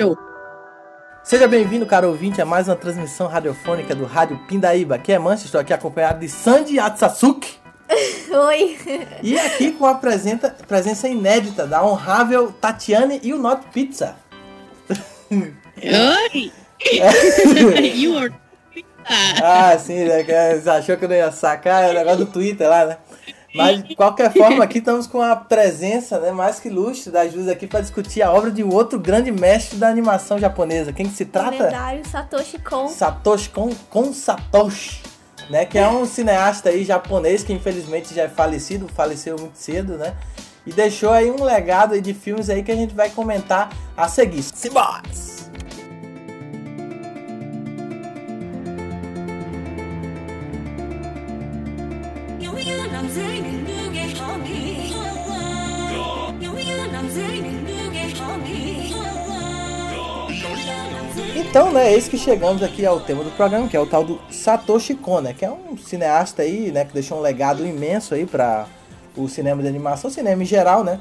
Show. Seja bem-vindo, caro ouvinte, a mais uma transmissão radiofônica do Rádio Pindaíba. Aqui é Mancha, estou aqui acompanhado de Sandy Atsasuke. Oi. E aqui com a presença, presença inédita da honrável Tatiane e o Not Pizza. Oi! you are... ah, sim, né? Você achou que eu não ia sacar? É o negócio do Twitter lá, né? Mas, de qualquer forma, aqui estamos com a presença né, mais que ilustre da Jus aqui para discutir a obra de um outro grande mestre da animação japonesa. Quem que se trata? Lendário Satoshi Kon. Satoshi Kon, Kon Satoshi. Né, que é um cineasta aí japonês que infelizmente já é falecido, faleceu muito cedo, né? E deixou aí um legado aí de filmes aí que a gente vai comentar a seguir. Simbora! Então, né, é isso que chegamos aqui ao tema do programa, que é o tal do Satoshi Kon, né, que é um cineasta aí, né, que deixou um legado imenso aí para o cinema de animação, cinema em geral, né?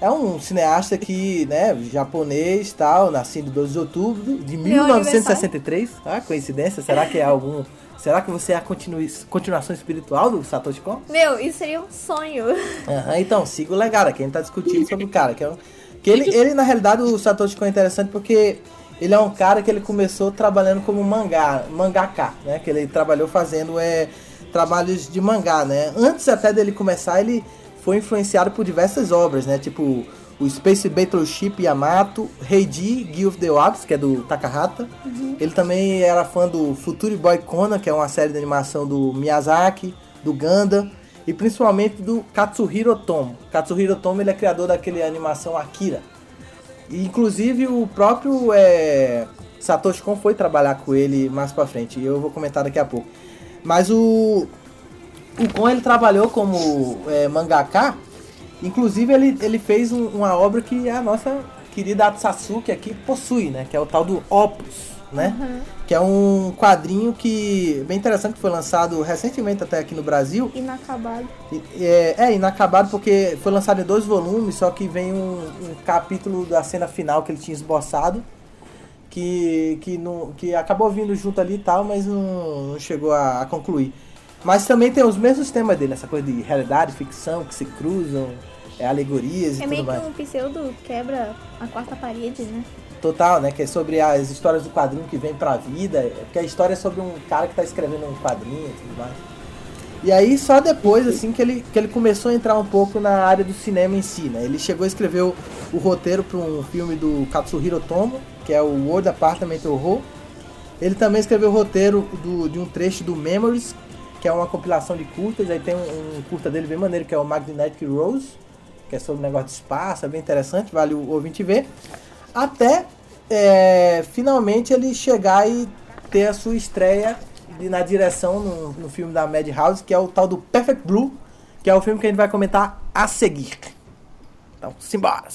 É um cineasta que, né, japonês, tal, nascido em 12 de outubro de 1963. Ah, coincidência? Será que é algum Será que você é a continu... continuação espiritual do Satoshi Kon? Meu, isso seria um sonho. Uhum, então, siga o legado aqui. A gente tá discutindo sobre o cara. Que, é um... que ele, ele, na realidade, o Satoshi Kon é interessante porque ele é um cara que ele começou trabalhando como mangá, mangaka, né? Que ele trabalhou fazendo é, trabalhos de mangá, né? Antes até dele começar, ele foi influenciado por diversas obras, né? Tipo o Space Battleship Yamato, Heidi, Guild of the Ops, que é do Takahata. Uhum. Ele também era fã do Future Boy Conan, que é uma série de animação do Miyazaki, do Ganda e principalmente do Katsuhiro Tomo. Katsuhiro Tomo ele é criador daquele animação Akira. Inclusive o próprio é, Satoshi Kon foi trabalhar com ele mais pra frente, e eu vou comentar daqui a pouco. Mas o, o Kon ele trabalhou como é, mangaka Inclusive, ele, ele fez um, uma obra que a nossa querida Atsasuke aqui possui, né? Que é o tal do Opus, né? Uhum. Que é um quadrinho que bem interessante que foi lançado recentemente até aqui no Brasil. Inacabado. É, é inacabado porque foi lançado em dois volumes, só que vem um, um capítulo da cena final que ele tinha esboçado. Que, que, não, que acabou vindo junto ali e tal, mas não, não chegou a, a concluir. Mas também tem os mesmos temas dele, essa coisa de realidade, ficção, que se cruzam, é, alegorias é e tudo mais. É meio que um pseudo quebra a quarta parede, né? Total, né? Que é sobre as histórias do quadrinho que vem pra vida. Porque a história é sobre um cara que tá escrevendo um quadrinho e tudo mais. E aí só depois, assim, que ele, que ele começou a entrar um pouco na área do cinema em si, né? Ele chegou a escrever o, o roteiro para um filme do Katsuhiro Tomo, que é o World Apartment Horror. Ele também escreveu o roteiro do, de um trecho do Memories, que é uma compilação de curtas. Aí tem um, um curta dele bem maneiro, que é o Magnetic Rose que é sobre o negócio de espaço, é bem interessante, vale o ouvinte ver. Até é, finalmente ele chegar e ter a sua estreia na direção no, no filme da Madhouse, que é o tal do Perfect Blue, que é o filme que a gente vai comentar a seguir. Então, simbora!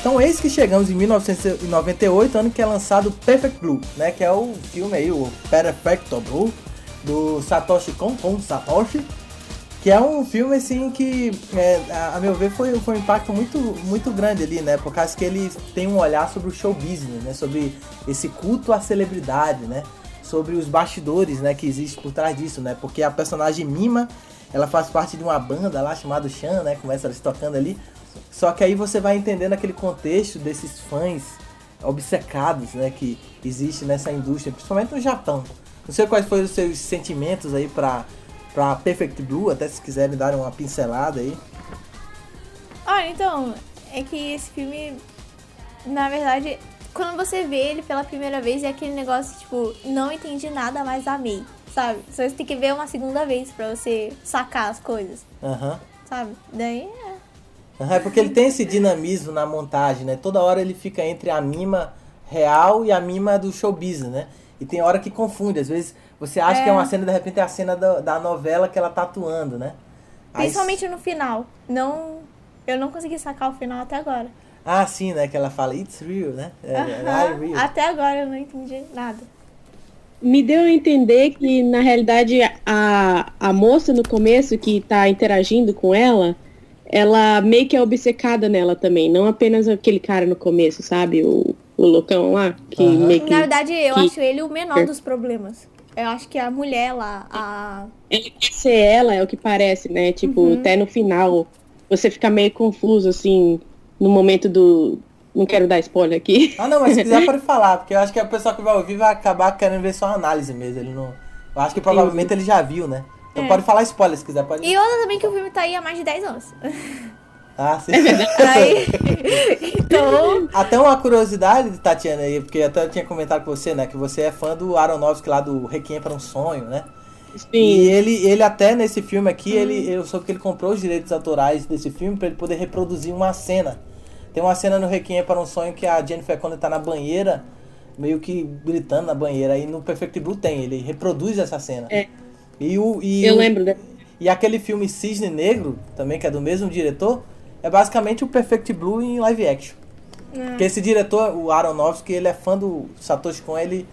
Então eis que chegamos em 1998, ano que é lançado Perfect Blue, né? Que é o filme aí, o Perfect Blue, do Satoshi Kon, com Satoshi. Que é um filme assim que, é, a, meu ver, foi, foi um impacto muito, muito grande ali, né? Por causa que ele tem um olhar sobre o show business, né? Sobre esse culto à celebridade, né? Sobre os bastidores, né? Que existe por trás disso, né? Porque a personagem Mima, ela faz parte de uma banda lá chamada Chan, né? Começa se tocando ali. Só que aí você vai entendendo aquele contexto desses fãs obcecados, né, que existe nessa indústria, principalmente no Japão. Não sei quais foram os seus sentimentos aí pra, pra Perfect Blue, até se quiserem dar uma pincelada aí. Olha, então, é que esse filme, na verdade, quando você vê ele pela primeira vez, é aquele negócio, tipo, não entendi nada, mas amei. sabe? Só você tem que ver uma segunda vez pra você sacar as coisas, Aham. sabe? Daí é. Aham, É porque ele tem esse dinamismo na montagem, né? Toda hora ele fica entre a mima real e a mima do show business, né? E tem hora que confunde. Às vezes você acha É. que é uma cena, de repente é a cena da, da novela que ela tá atuando, né? Aí- Principalmente no final. Não. Eu não consegui sacar o final até agora. Ah, sim, né? Que ela fala, it's real, né? É, é, real. Até agora eu não entendi nada. Me deu a entender que, na realidade, a, a moça no começo que tá interagindo com ela, ela meio que é obcecada nela também. Não apenas aquele cara no começo, sabe? O, o loucão lá, que Aham. meio que. Na verdade, eu que- acho ele o menor dos problemas. Eu acho que a mulher lá, a. Ele quer ser ela, é o que parece, né? Tipo, Uhum. até no final, você fica meio confuso, assim, no momento do. Não quero dar spoiler aqui. Ah, não, mas se quiser pode falar, porque eu acho que a pessoa que vai ouvir vai acabar querendo ver só uma análise mesmo. Ele não. Eu acho que provavelmente ele já viu, né? Então É. pode falar spoiler se quiser, pode. E outra também que o filme tá aí há mais de 10 anos. Ah, sim. Aí. então. Até uma curiosidade, Tatiana, aí, porque até eu tinha comentado com você, né? Que você é fã do Aronofsky lá do Requiem para um Sonho, né? E Sim. ele, ele até nesse filme aqui, ele, eu soube que ele comprou os direitos autorais desse filme para ele poder reproduzir uma cena. Tem uma cena no Requiem para um Sonho que a Jennifer Connelly tá na banheira, meio que gritando na banheira. Aí no Perfect Blue tem, ele reproduz essa cena. É. E, o, e, Eu o- lembro, né? e aquele filme Cisne Negro, também que é do mesmo diretor, é basicamente o Perfect Blue em live action. Porque esse diretor, o Aronofsky, ele é fã do Satoshi Kon, ele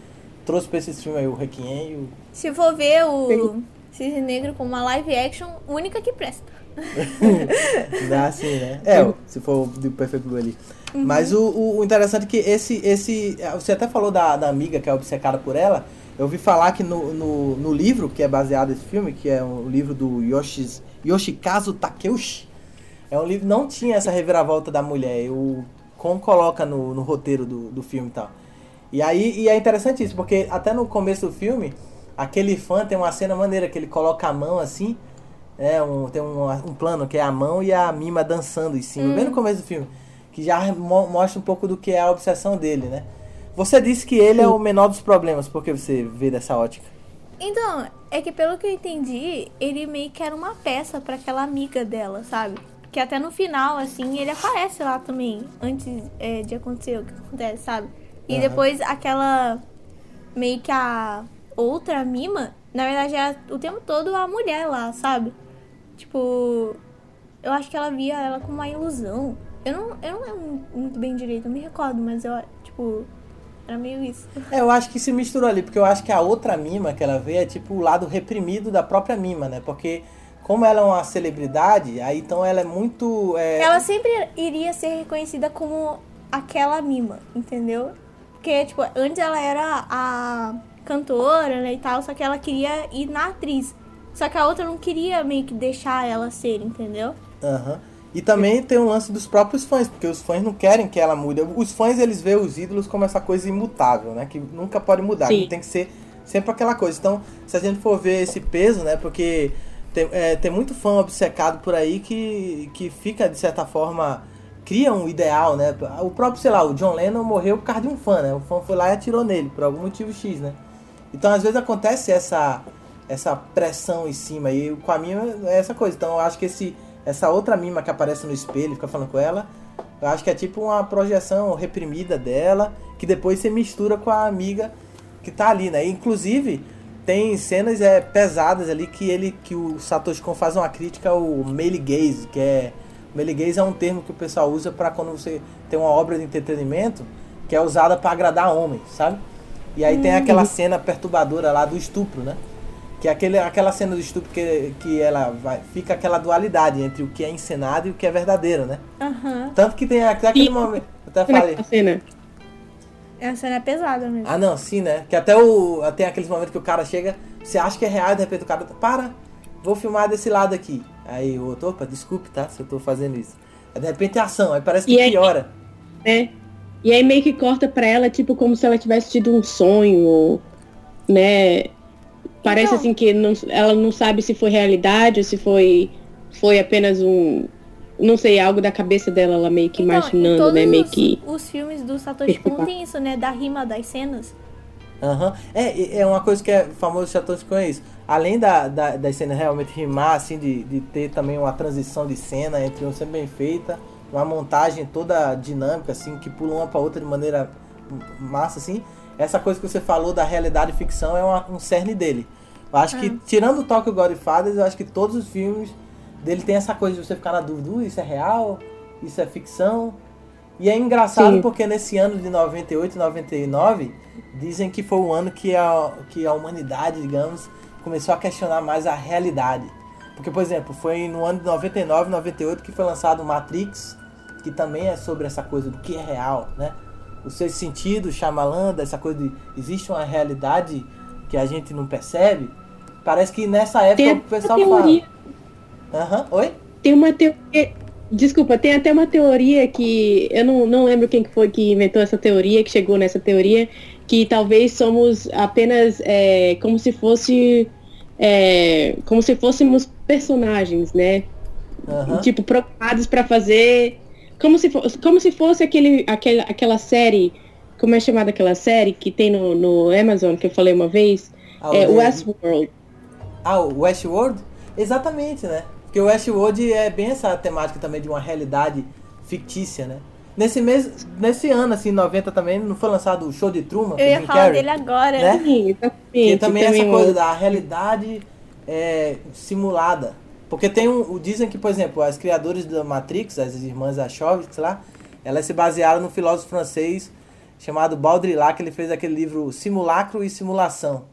trouxe pra esse filme aí o Requiem e o... Se for ver o Cisne Negro como uma live action, única que presta. Dá assim, né? É, o- se for o do Perfect Blue ali. Mas o, o- o interessante é que esse, esse. Você até falou da, da amiga que é obcecada por ela. Eu ouvi falar que no, no, no livro, que é baseado nesse filme, que é um livro do Yoshis, Yoshikazu Takeuchi, é um livro não tinha essa reviravolta da mulher. O Kon coloca no, no roteiro do, do filme e tal. E aí e é interessante isso, porque até no começo do filme, aquele fã tem uma cena maneira que ele coloca a mão assim. É, um, tem um, um plano que é a mão e a mima dançando em cima, bem no começo do filme. Que já mo- mostra um pouco do que é a obsessão dele, né? Você disse que ele é o menor dos problemas, porque você vê dessa ótica. Então, é que pelo que eu entendi, ele meio que era uma peça pra aquela amiga dela, sabe? Que até no final, assim, ele aparece lá também, antes é, de acontecer o que acontece, sabe? E Aham. depois aquela. Meio que a outra mima, na verdade, era o tempo todo a mulher lá, sabe? Tipo. Eu acho que ela via ela como uma ilusão. Eu não, eu não lembro muito bem direito, eu me recordo, mas eu, tipo. Era meio isso. É, eu acho que se misturou ali, porque eu acho que a outra mima que ela vê é tipo o lado reprimido da própria mima, né? Porque como ela é uma celebridade, aí então ela é muito. é, Ela sempre iria ser reconhecida como aquela mima, entendeu? Porque, tipo, antes ela era a cantora, né, e tal, só que ela queria ir na atriz. Só que a outra não queria meio que deixar ela ser, entendeu? Aham. E também tem o lance dos próprios fãs, porque os fãs não querem que ela mude. Os fãs, eles veem os ídolos como essa coisa imutável, né? Que nunca pode mudar, Sim. que tem que ser sempre aquela coisa. Então, se a gente for ver esse peso, né? Porque tem, é, tem muito fã obcecado por aí que, que fica, de certa forma, cria um ideal, né? O próprio, sei lá, o John Lennon morreu por causa de um fã, né? O fã foi lá e atirou nele, por algum motivo X, né? Então, às vezes acontece essa, essa pressão em cima. E com a mima é essa coisa. Então, eu acho que esse, essa outra mima que aparece no espelho, fica falando com ela, eu acho que é tipo uma projeção reprimida dela, que depois se mistura com a amiga que tá ali, né? Inclusive, tem cenas é, pesadas ali que ele que o Satoshi Kon faz uma crítica ao male gaze, que é male gaze é um termo que o pessoal usa para quando você tem uma obra de entretenimento que é usada para agradar homens, sabe? E aí tem aquela cena perturbadora lá do estupro, né? Que é aquele, aquela cena do estupro que, que ela vai, fica aquela dualidade entre o que é encenado e o que é verdadeiro, né? Aham. Tanto que tem até aquele momento. eu Até falei. A cena. Essa cena é pesada mesmo. Ah, não, sim, né? Que até o. Tem aqueles momentos que o cara chega, você acha que é real, e de repente o cara. Para, vou filmar desse lado aqui. Aí o outro, opa, desculpe, tá? Se eu tô fazendo isso. Aí de repente é ação, aí parece que E aí- piora. né? E aí meio que corta pra ela, tipo, como se ela tivesse tido um sonho, né? Parece Então- assim que não- ela não sabe se foi realidade ou se foi, foi apenas um. Não sei, algo da cabeça dela, ela meio que Então, imaginando, todos né? Meio os, que. os filmes do Satoshi Kon tem isso, né? Da rima das cenas. Aham. É, é uma coisa que é famoso Chateau com é isso. Além da, da, das cenas realmente rimar, assim, de, de ter também uma transição de cena entre um sempre bem feita, uma montagem toda dinâmica, assim, que pula uma pra outra de maneira massa, assim. Essa coisa que você falou da realidade e ficção é uma, um cerne dele. Eu acho que, tirando o Tokyo Godfathers, eu acho que todos os filmes dele tem essa coisa de você ficar na dúvida, uh, isso é real? Isso é ficção? E é engraçado Sim. porque nesse ano de 98 e 99, dizem que foi o ano que a, que a humanidade, digamos, começou a questionar mais a realidade. Porque, por exemplo, foi no ano de 99, 98 que foi lançado Matrix, que também é sobre essa coisa do que é real, né? O seu sentido, Chamalanda, essa coisa de existe uma realidade que a gente não percebe. Parece que nessa época Tem o pessoal fala. Aham, uhum. oi? Tem uma teoria Desculpa, tem até uma teoria que eu não, não lembro quem foi que inventou essa teoria, que chegou nessa teoria, que talvez somos apenas é, como se fosse é, como se fôssemos personagens, né? Uhum. Tipo, programados para fazer como se, for, como se fosse aquele, aquele, aquela série, como é chamada aquela série que tem no, no Amazon, que eu falei uma vez, ah, é Westworld. Ah, o Westworld? Exatamente, né? Porque o Westworld é bem essa temática também de uma realidade fictícia, né? Nesse mês, nesse ano, assim, 90 também, não foi lançado o show de Truman? Eu ia falar Carrey, dele agora. Né? Sim, que também é essa coisa da realidade é, simulada. Porque tem um, dizem que, por exemplo, as criadoras da Matrix, as irmãs Wachowski lá, elas se basearam no filósofo francês chamado Baudrillard, que ele fez aquele livro Simulacro e Simulação,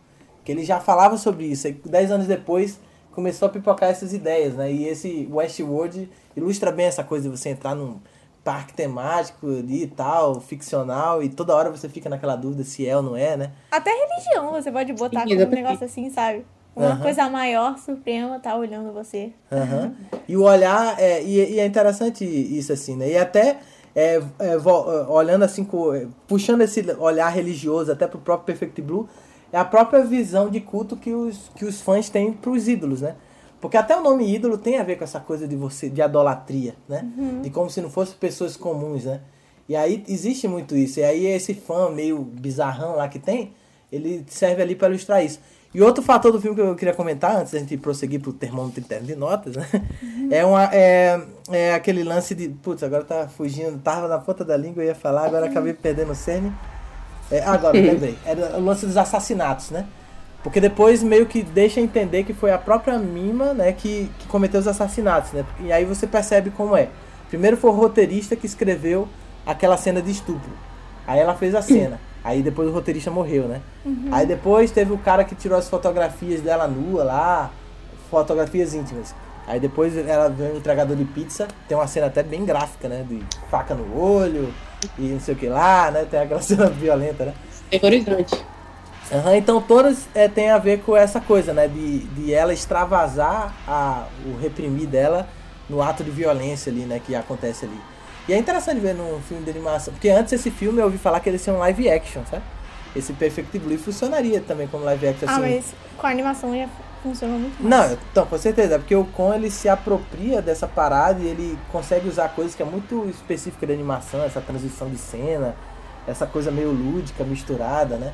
que ele já falava sobre isso. E dez anos depois começou a pipocar essas ideias, né? E esse Westworld ilustra bem essa coisa de você entrar num parque temático ali e tal, ficcional, e toda hora você fica naquela dúvida se é ou não é, né? Até religião você pode botar Sim, como um negócio assim, sabe? Uma coisa maior, suprema, tá olhando você. Uhum. E o olhar, é, e, e, é interessante isso, assim, né? E até é, é, olhando assim, puxando esse olhar religioso até pro próprio Perfect Blue, é a própria visão de culto que os, que os fãs têm pros ídolos, né? Porque até o nome ídolo tem a ver com essa coisa de você, de idolatria, né? Uhum. De como se não fossem pessoas comuns, né? E aí existe muito isso. E aí esse fã meio bizarrão lá que tem, ele serve ali para ilustrar isso. E outro fator do filme que eu queria comentar, antes da gente prosseguir pro termômetro interno de notas, né? Uhum. É, uma, é, é aquele lance de. Putz, agora tá fugindo, tava na ponta da língua, eu ia falar, agora acabei perdendo o cerne. É, agora, lembrei. Era o lance dos assassinatos, né? Porque depois meio que deixa entender que foi a própria Mima, né, que, que cometeu os assassinatos, né? E aí você percebe como é. Primeiro foi o roteirista que escreveu aquela cena de estupro. Aí ela fez a cena. Aí depois o roteirista morreu, né? Uhum. Aí depois teve o cara que tirou as fotografias dela nua lá, fotografias íntimas. Aí depois ela veio um entregador de pizza, tem uma cena até bem gráfica, né? De faca no olho e não sei o que lá, né? Tem aquela cena violenta, né? Terrorizante. Uhum, então todas é, tem a ver com essa coisa, né? De, de ela extravasar a, o reprimir dela no ato de violência ali, né? Que acontece ali. E é interessante ver num filme de animação, porque antes esse filme eu ouvi falar que ele ia ser um live action, sabe? Esse Perfect Blue funcionaria também como live action. Ah, assim. mas com a animação ia funcionar muito mais. Não, então, com certeza, porque o Con ele se apropria dessa parada e ele consegue usar coisas que é muito específica de animação, essa transição de cena, essa coisa meio lúdica, misturada, né?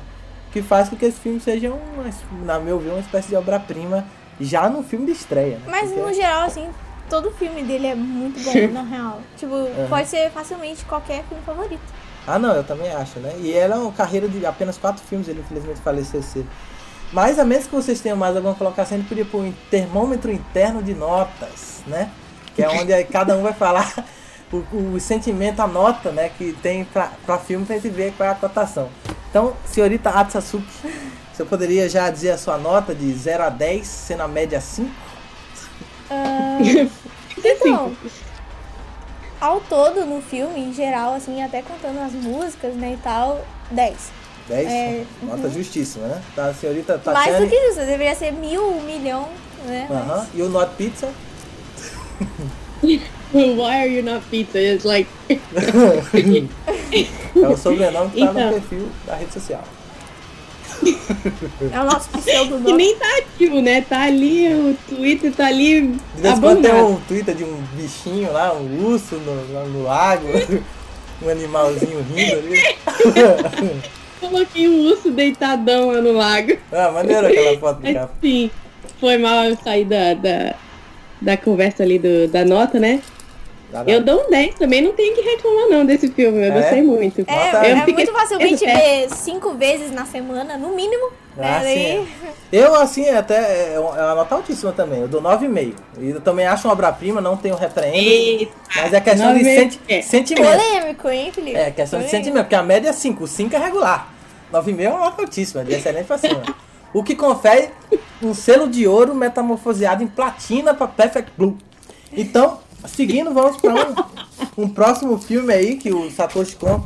Que faz com que esse filme seja, uma, na meu ver, uma espécie de obra-prima já no filme de estreia. Né? Mas porque... no geral, assim, todo filme dele é muito bom, na real. Tipo, uhum. pode ser facilmente qualquer filme favorito. Ah, não, eu também acho, né? E ela é uma carreira de apenas quatro filmes, ele infelizmente faleceu cedo. Mas a menos que vocês tenham mais alguma colocação, a gente podia pôr um termômetro interno de notas, né? Que é onde cada um vai falar o, o, sentimento, a nota, né? Que tem pra, pra filme pra gente ver qual é a cotação. Então, senhorita Atsasuki, você poderia já dizer a sua nota de 0 a 10, sendo a média 5? Uh... Então, ao todo no filme, em geral, assim, até contando as músicas, né, e tal, 10. 10? É, Nota uhum. justíssima, né? Tá, a senhorita Tatiane... Mais do que isso, deveria ser mil, um milhão, né? Aham. Uh -huh. E o Not Pizza? Why are you not pizza? It's like. é o sobrenome que tá então. no perfil da rede social. É o nosso pseudo Que nem tá ativo, né? Tá ali, o Twitter tá ali. De vez em quando tem um Twitter de um bichinho lá, um urso no, no lago, um animalzinho rindo ali. coloquei um urso deitadão lá no lago. Ah, maneiro aquela foto do capa. Sim, foi mal eu sair da, da, da conversa ali do, da nota, né? Dá Eu dou um 10, também não tenho que reclamar não desse filme, eu É? gostei muito. É, Nota- é Eu fiquei- muito facilmente eu- ver cinco vezes na semana, no mínimo. né? Ah, Daí- sim, é. Eu, assim, até é uma nota altíssima também. Eu dou 9,5. E eu também acho uma obra-prima, não tenho repreendo. Eita, Mas é questão de 9,5. senti É. sentimento. Polêmico, hein, Felipe? É, questão de Polêmico. sentimento, porque a média é 5, o 5 é regular. 9,5 é uma nota altíssima, de excelente pra cima. O que confere um selo de ouro metamorfoseado em platina para Perfect Blue. Então, seguindo, vamos para um, um próximo filme aí que o Satoshi Kon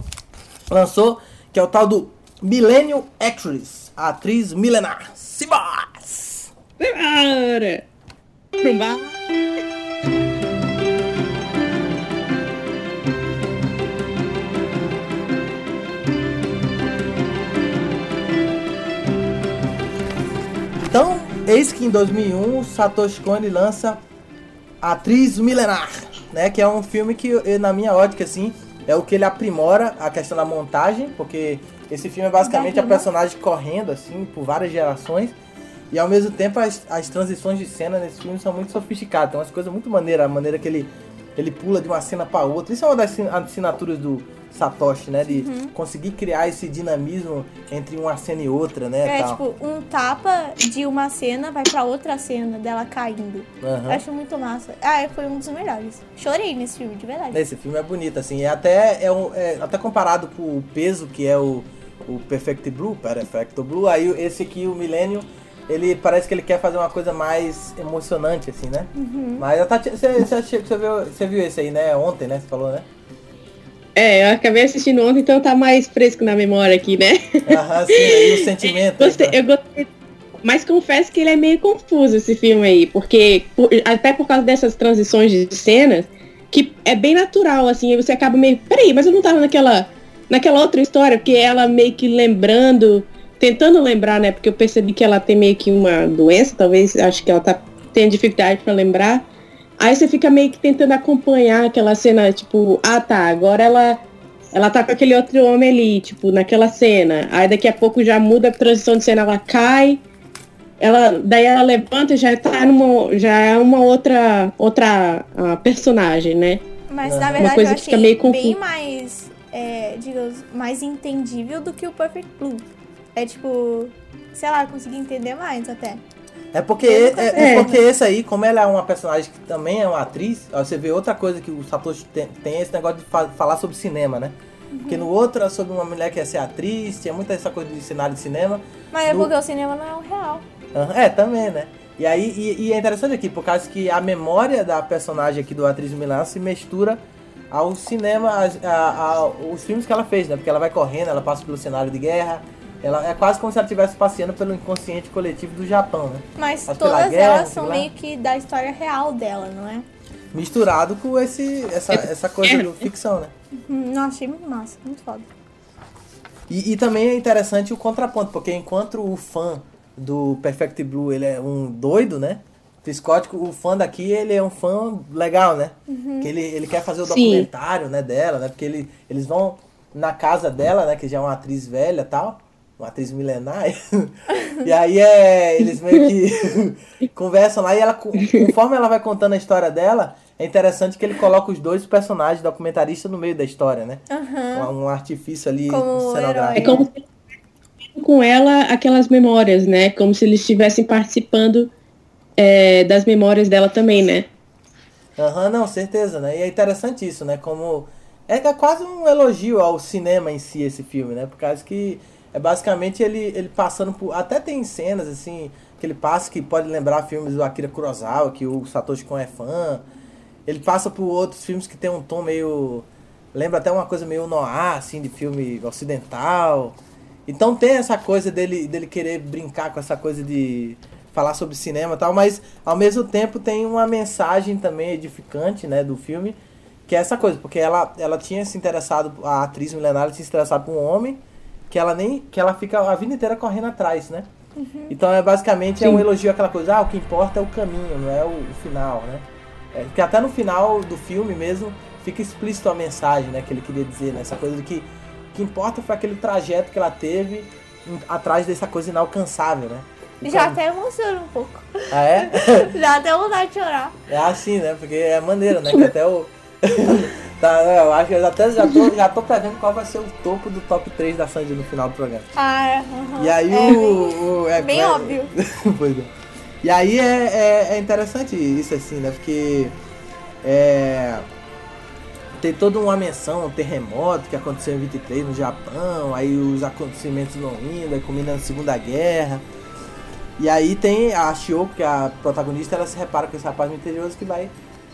lançou, que é o tal do Millennium Actress, a atriz milenar. Sibas! Bora! Pro bar. Então, eis que em 2001 o Satoshi Kon lança Atriz Milenar, né? Que é um filme que, eu- na minha ótica, assim, é o que ele aprimora a questão da montagem, porque esse filme é basicamente a personagem correndo, assim, por várias gerações. E ao mesmo tempo as, as transições de cena nesse filme são muito sofisticadas. Tem umas coisas muito maneiras, a maneira que ele, ele pula de uma cena para outra. Isso é uma das assin- assinaturas do Satoshi, né? De Uhum. conseguir criar esse dinamismo entre uma cena e outra, né? É tal. tipo, um tapa de uma cena vai pra outra cena dela caindo. Aham. Eu acho muito massa. Ah, foi um dos melhores. Chorei nesse filme, de verdade. Esse filme é bonito, assim, e até, é, um, é até comparado com o peso que é o, o Perfect Blue, Perfecto Blue, aí esse aqui, o Millennium, ele parece que ele quer fazer uma coisa mais emocionante, assim, né? Uhum. Mas a Tati, você, você, você viu, você viu esse aí, né? Ontem, né? Você falou, né? É, eu acabei assistindo ontem, então tá mais fresco na memória aqui, né? Aham, sim, aí o sentimento. Gostei, tá? eu gostei. Mas confesso que ele é meio confuso esse filme aí, porque por- até por causa dessas transições de cenas, que é bem natural, assim, você acaba meio. Peraí, mas eu não tava naquela, naquela outra história, porque ela meio que lembrando, tentando lembrar, né? Porque eu percebi que ela tem meio que uma doença, talvez, acho que ela tá tendo dificuldade pra lembrar. Aí você fica meio que tentando acompanhar aquela cena, tipo, ah tá, agora ela ela tá com aquele outro homem ali, tipo, naquela cena. Aí daqui a pouco já muda a transição de cena, ela cai. Ela, daí ela levanta e já tá numa. Já é uma outra. outra ah, personagem, né? Mas Uma na verdade coisa eu que fica achei meio bem mais, é, digamos, mais entendível do que o Perfect Blue. É tipo, sei lá, consegui entender mais até. É porque, é, é porque esse aí, como ela é uma personagem que também é uma atriz, você vê outra coisa que o Satoshi tem, tem esse negócio de fa- falar sobre cinema, né? Porque no outro é sobre uma mulher que ia ser atriz, tinha muita essa coisa de cenário de cinema. Mas é porque o cinema não é o real. É, também, né? E aí, e, e é interessante aqui, por causa que a memória da personagem aqui do Atriz Milano se mistura ao cinema, as- a- a- os filmes que ela fez, né? Porque ela vai correndo, ela passa pelo cenário de guerra. Ela, é quase como se ela estivesse passeando pelo inconsciente coletivo do Japão, né? Mas Mas pela todas guerra, elas são meio que da história real dela, não é? Misturado com esse, essa, essa coisa do ficção, né? Hum, Não, achei muito massa, muito foda. E, e também é interessante o contraponto, porque enquanto o fã do Perfect Blue ele é um doido, né? Psicótico, o fã daqui ele é um fã legal, né? Que ele, ele quer fazer o Sim. documentário né, dela, né? Porque ele, eles vão na casa dela, né? Que já é uma atriz velha e tal. Uma atriz milenar. e aí é, eles meio que conversam lá e ela, conforme ela vai contando a história dela, é interessante que ele coloca os dois personagens documentaristas no meio da história, né? Aham. Um, um artifício ali Como cenográfico. É como se com ela aquelas memórias, né? Como se eles estivessem participando é, das memórias dela também, né? Aham, não, certeza, né? E é interessante isso, né? Como. É é quase um elogio ao cinema em si, esse filme, né? Por causa que é basicamente ele, ele passando por. Até tem cenas, assim, que ele passa que pode lembrar filmes do Akira Kurosawa, que o Satoshi Kon é fã. Ele passa por outros filmes que tem um tom meio. Lembra até uma coisa meio noir, assim, de filme ocidental. Então tem essa coisa dele, dele querer brincar com essa coisa de falar sobre cinema e tal, mas ao mesmo tempo tem uma mensagem também edificante, né, do filme, que é essa coisa, porque ela, ela tinha se interessado, a atriz milenária tinha se interessado por um homem que ela nem, que ela fica a vida inteira correndo atrás, né? Então é basicamente é um Sim. elogio àquela coisa, ah, o que importa é o caminho, não é o, o final, né? É, porque até no final do filme mesmo fica explícito a mensagem, né, que ele queria dizer, né? Essa coisa de que que importa foi aquele trajeto que ela teve em- atrás dessa coisa inalcançável, né? O Já cam- até emociona um pouco. Ah, é? Já até vontade de chorar. É assim, né? Porque é maneiro, né? Que até o. tá, eu acho que eu até já tô, já tô prevendo qual vai ser o topo do top 3 da Sandy no final do programa. Ah, é. E aí É o. o- é, bem é- óbvio. pois é. E aí é, é, é interessante isso, assim, né? Porque. É. Tem toda uma menção, um terremoto que aconteceu em 23 no Japão, aí os acontecimentos vão indo, aí combina na Segunda Guerra. E aí tem a Shio, que é a protagonista, ela se repara com esse rapaz misterioso que vai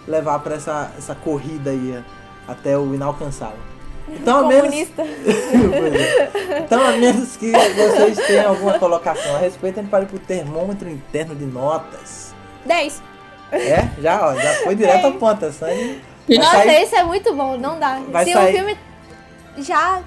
levar pra essa, essa corrida aí até o inalcançável. Então, a menos, então, a menos que vocês tenham alguma colocação a respeito, a gente pode ir pro termômetro interno de notas. 10. É? Já, ó, já foi direto ao ponto. A Sandy Nossa, sair- esse é muito bom, não dá. Vai Se sair- o filme já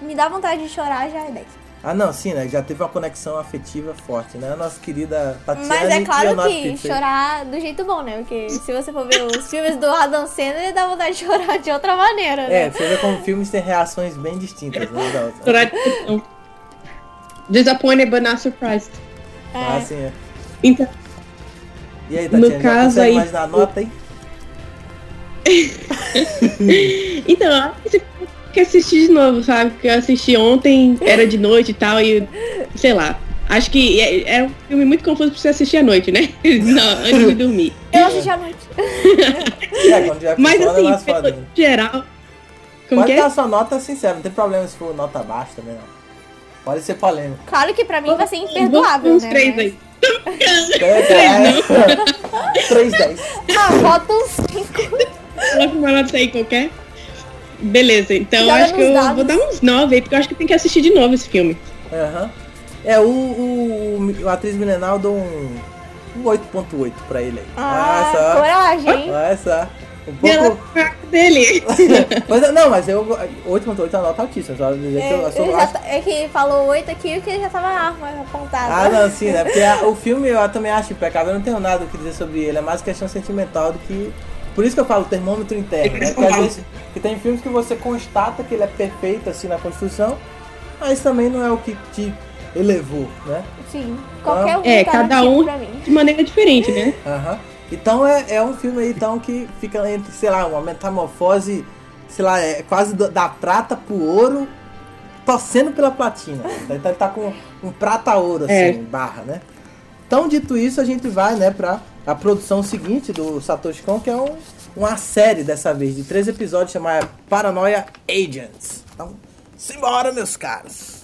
me dá vontade de chorar, já é 10. Ah, não, sim, né? Já teve uma conexão afetiva forte, né? A nossa querida Tatiana Mas é claro que chorar do jeito bom, né? Porque se você for ver os filmes do Adam Sandler, dá vontade de chorar de outra maneira, É, né? você vê como filmes têm reações bem distintas, né? Chorar. Disappointed but not surprised. Ah, É. sim, é. Então, E aí, No Tatiana, já caso consegue aí- imaginar a nota aí? então, acho que assistir de novo, sabe? Porque eu assisti ontem, era de noite e tal, e sei lá. Acho que é, é um filme muito confuso pra você assistir à noite, né? Não, antes de dormir. Eu assisti à noite. É, quando Mas é assim, foda. né? geral. Como Pode que é? dar sua nota sincera, não tem problema se for nota baixa também, não. Pode ser polêmico. Claro que pra mim vai ser Vamos imperdoável, uns né? três mas- aí. É, 3, 10. Ah, bota uns 5. Coloca uma nota aí qualquer. Beleza, então Joga acho que eu dados. vou dar uns nove aí, porque eu acho que tem que assistir de novo esse filme. Aham. É, o, o, o Atriz Milenar eu dou um, um 8.8 pra ele aí. Ah, Olha só. coragem, hein? Olha só. Um pouco. parte dele. Mas, não, mas eu. 8.8 é uma nota altíssima, só dizer que eu, eu É, sou. ele acho- tá- é que falou 8 aqui porque já tava arma apontada. Ah, não, sim, né? Porque a- o filme eu também acho impecável, eu não tenho nada o que dizer sobre ele, é mais questão sentimental do que. Por isso que eu falo termômetro interno, né? Porque às vezes que tem filmes que você constata que ele é perfeito assim na construção, mas também não é o que te elevou, né? Sim, qualquer um É, tá cada um de maneira diferente, né? Então é, é um filme aí então que fica entre, sei lá, uma metamorfose, sei lá, é quase do- da prata pro ouro, torcendo pela platina. Então ele tá com um prata ouro assim, É. barra, né? Então, dito isso, a gente vai, né, pra a produção seguinte do Satoshi Kon, que é um, uma série dessa vez, de três episódios, chamada Paranoia Agents. Então, simbora, meus caros!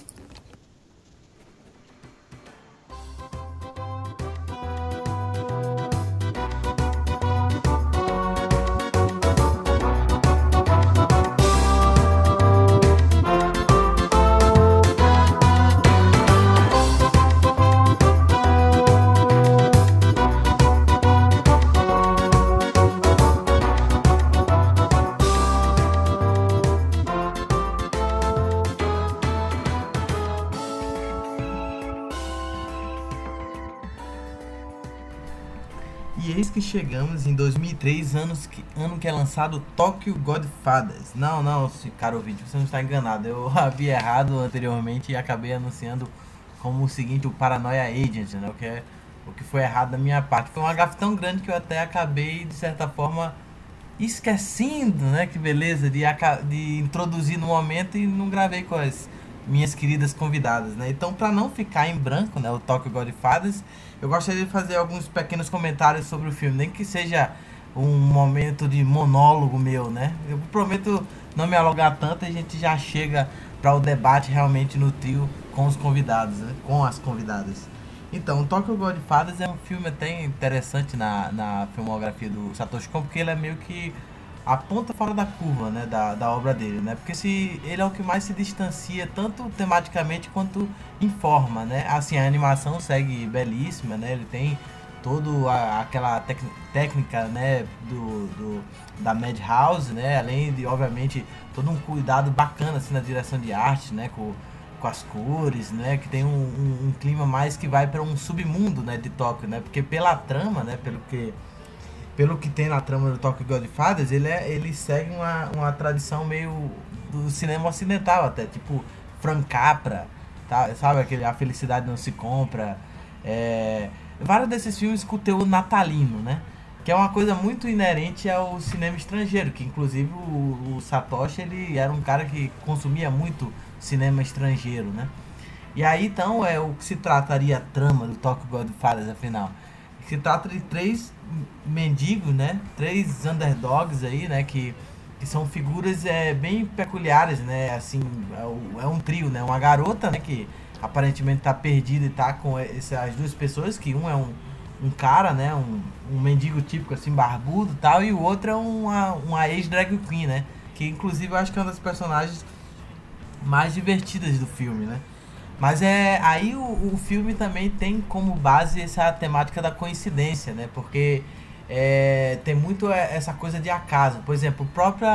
E eis que chegamos em 2003, anos que, ano que é lançado Tokyo Godfathers. Não, não, caro ouvinte, você não está enganado. Eu havia errado anteriormente e acabei anunciando como o seguinte, o Paranoia Agent, né? O que, é, o que foi errado da minha parte. Foi uma gafe tão grande que eu até acabei, de certa forma, esquecendo, né? Que beleza, de, de introduzir no momento e não gravei com as minhas queridas convidadas, né? Então, para não ficar em branco, né? O Tokyo Godfathers, eu gostaria de fazer alguns pequenos comentários sobre o filme, nem que seja um momento de monólogo meu, né? Eu prometo não me alongar tanto a gente já chega para o debate realmente no trio com os convidados, né? Com as convidadas. Então, Tokyo Godfathers é um filme até interessante na, na filmografia do Satoshi Kon, porque ele é meio que a ponta fora da curva, né, da, da obra dele, né? Porque se ele é o que mais se distancia tanto tematicamente quanto em forma, né? Assim, a animação segue belíssima, né? Ele tem todo aquela tec- técnica, né, do, do da Madhouse, né? Além de obviamente todo um cuidado bacana assim na direção de arte, né, com com as cores, né? Que tem um, um- um clima mais que vai para um submundo, né? De Tóquio, né? Porque pela trama, né? Pelo que pelo que tem na trama do Tokyo Godfathers, ele, é, ele segue uma, uma tradição meio do cinema ocidental até, tipo Frank Capra, tá, sabe? Aquele A Felicidade Não Se Compra. É, vários desses filmes com o natalino, né? Que é uma coisa muito inerente ao cinema estrangeiro, que inclusive o, o Satoshi ele era um cara que consumia muito cinema estrangeiro, né? E aí então é o que se trataria a trama do Tokyo Godfathers, afinal. Se trata de três mendigos, né? Três underdogs aí, né? Que, que são figuras é, bem peculiares, né? Assim, é, é um trio, né? Uma garota, né? Que aparentemente tá perdida e tá com essas duas pessoas, que um é um, um cara, né? Um, um mendigo típico, assim, barbudo e tal, e o outro é uma, uma ex-drag queen, né? Que inclusive eu acho que é uma das personagens mais divertidas do filme, né? Mas é aí o, o filme também tem como base essa temática da coincidência, né? Porque é, tem muito essa coisa de acaso. Por exemplo, o próprio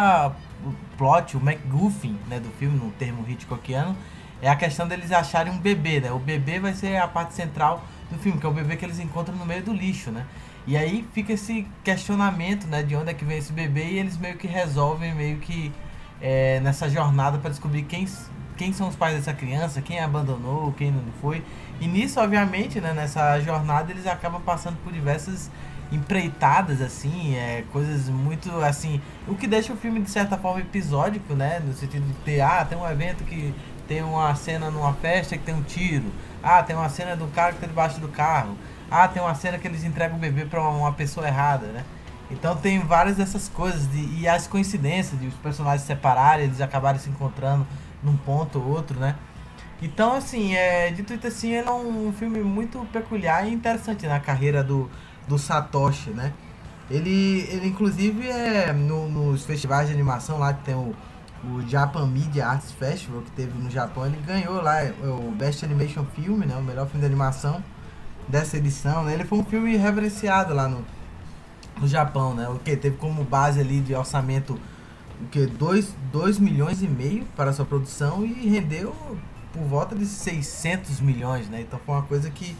plot, o MacGuffin né, do filme, no termo Hitchcockiano, é a questão deles acharem um bebê, né? O bebê vai ser a parte central do filme, que é o bebê que eles encontram no meio do lixo, né? E aí fica esse questionamento, né? De onde é que vem esse bebê e eles meio que resolvem meio que é, nessa jornada para descobrir quem, quem são os pais dessa criança, quem abandonou, quem não foi. E nisso, obviamente, né, nessa jornada eles acabam passando por diversas empreitadas, assim, é, coisas muito, assim, o que deixa o filme, de certa forma, episódico, né, no sentido de ter, ah, tem um evento que tem uma cena numa festa que tem um tiro, ah, tem uma cena do cara que tá debaixo do carro, ah, tem uma cena que eles entregam o bebê para uma pessoa errada, né. Então tem várias dessas coisas de, e as coincidências de os personagens se separarem, eles acabarem se encontrando num ponto ou outro, né? Então, assim, é, dito isso assim, ele é um filme muito peculiar e interessante na carreira do, do Satoshi, né? Ele, ele inclusive, é no, nos festivais de animação lá que tem o, o Japan Media Arts Festival, que teve no Japão, ele ganhou lá é, o Best Animation Film, né? O melhor filme de animação dessa edição, né? Ele foi um filme reverenciado lá no, no Japão, né? O que teve como base ali de orçamento o que 2 milhões e meio para sua produção e rendeu por volta de 600 milhões, né? Então foi uma coisa que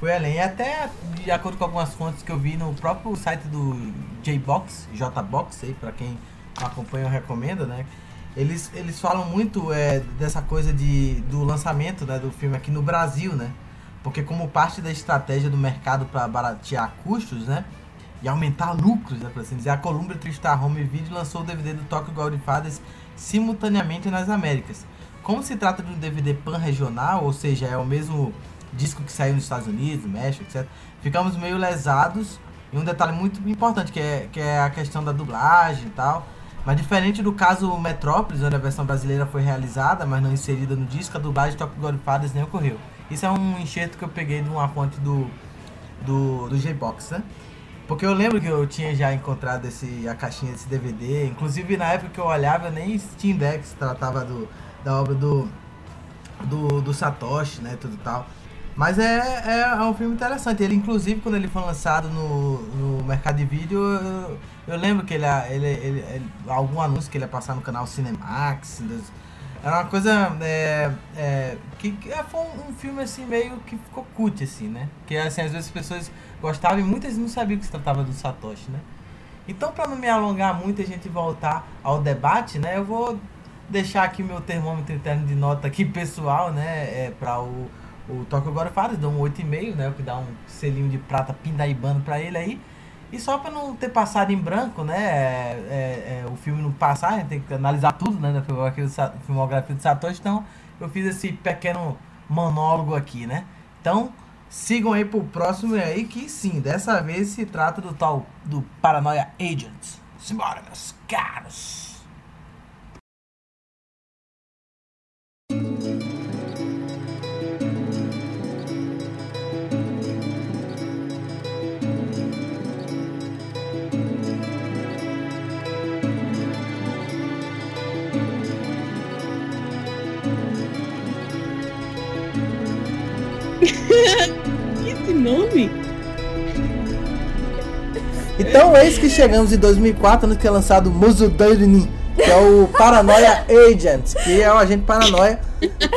foi além. E até de acordo com algumas fontes que eu vi no próprio site do J-Box, J-Box, aí para quem acompanha eu recomendo, né? Eles, eles falam muito é, dessa coisa de, do lançamento né, do filme aqui no Brasil, né? Porque como parte da estratégia do mercado para baratear custos, né? E aumentar lucros, né, assim dizer, a Columbia TriStar Home Video lançou o DVD do Tokyo Godfathers simultaneamente nas Américas. Como se trata de um DVD pan-regional, ou seja, é o mesmo disco que saiu nos Estados Unidos, México, etc., ficamos meio lesados em um detalhe muito importante, que é, que é a questão da dublagem e tal. Mas diferente do caso Metrópolis, onde a versão brasileira foi realizada, mas não inserida no disco, a dublagem de Tokyo Godfathers nem ocorreu. Isso é um enxerto que eu peguei de uma fonte do, do, do J-Box, né? Porque eu lembro que eu tinha já encontrado esse, a caixinha desse DVD. Inclusive na época que eu olhava, nem Steam Deck tratava do, da obra do, do, do Satoshi, né? Tudo tal. Mas é, é, é, um filme interessante. Ele, inclusive, quando ele foi lançado no, no mercado de vídeo, eu, eu lembro que ele, ele, ele, ele, algum anúncio que ele ia passar no canal Cinemax. Era uma coisa é, é, que, que foi um, um, filme assim meio que ficou cult assim, né? Que assim às vezes as pessoas gostavam e muitas não sabiam que se tratava do Satoshi, né? Então para não me alongar muito a gente voltar ao debate, né? Eu vou deixar aqui meu termômetro interno de nota aqui pessoal, né? É, para o o Tokyo Godfathers, dá um 8,5, né? O que dá um selinho de prata pindaibano para ele aí. E só para não ter passado em branco, né? É, é, é, o filme não passar, a gente tem que analisar tudo, né? Da filmografia do Satoshi. Então, eu fiz esse pequeno monólogo aqui, né? Então, sigam aí pro próximo aí, que sim, dessa vez se trata do tal do Paranoia Agent. Simbora, meus caros! Esse nome? Então, eis que chegamos em 2004, no que é lançado Muzudarini, que é o Paranoia Agent, que é o agente paranoia.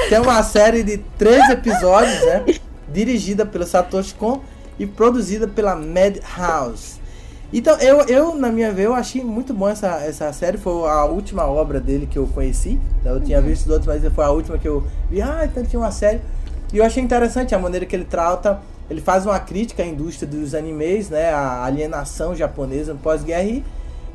Tem uma série de três episódios, né? Dirigida pelo Satoshi Kon e produzida pela Madhouse. Então, eu, eu, na minha vez, eu achei muito bom essa, essa série. Foi a última obra dele que eu conheci. Eu tinha uhum. visto outros, mas foi a última que eu vi. Ah, então tinha uma série. E eu achei interessante a maneira que ele trata. Ele faz uma crítica à indústria dos animes, né? A alienação japonesa no pós-guerra e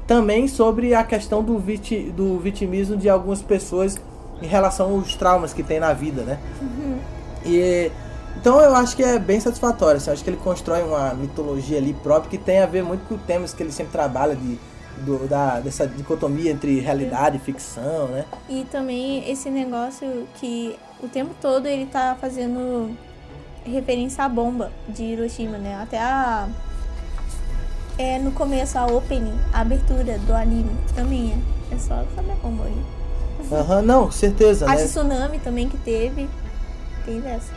também sobre a questão do, viti, do vitimismo de algumas pessoas em relação aos traumas que tem na vida, né? Uhum. E então eu acho que é bem satisfatório. Assim, acho que ele constrói uma mitologia ali própria que tem a ver muito com temas que ele sempre trabalha de do, da, dessa dicotomia entre realidade e ficção, né? E também esse negócio que o tempo todo ele tá fazendo referência à bomba de Hiroshima, né? Até a. É no começo a opening, a abertura do anime também é. É só saber a bomba aí. Aham, uhum, não, certeza, a né? tsunami também que teve. Tem dessa.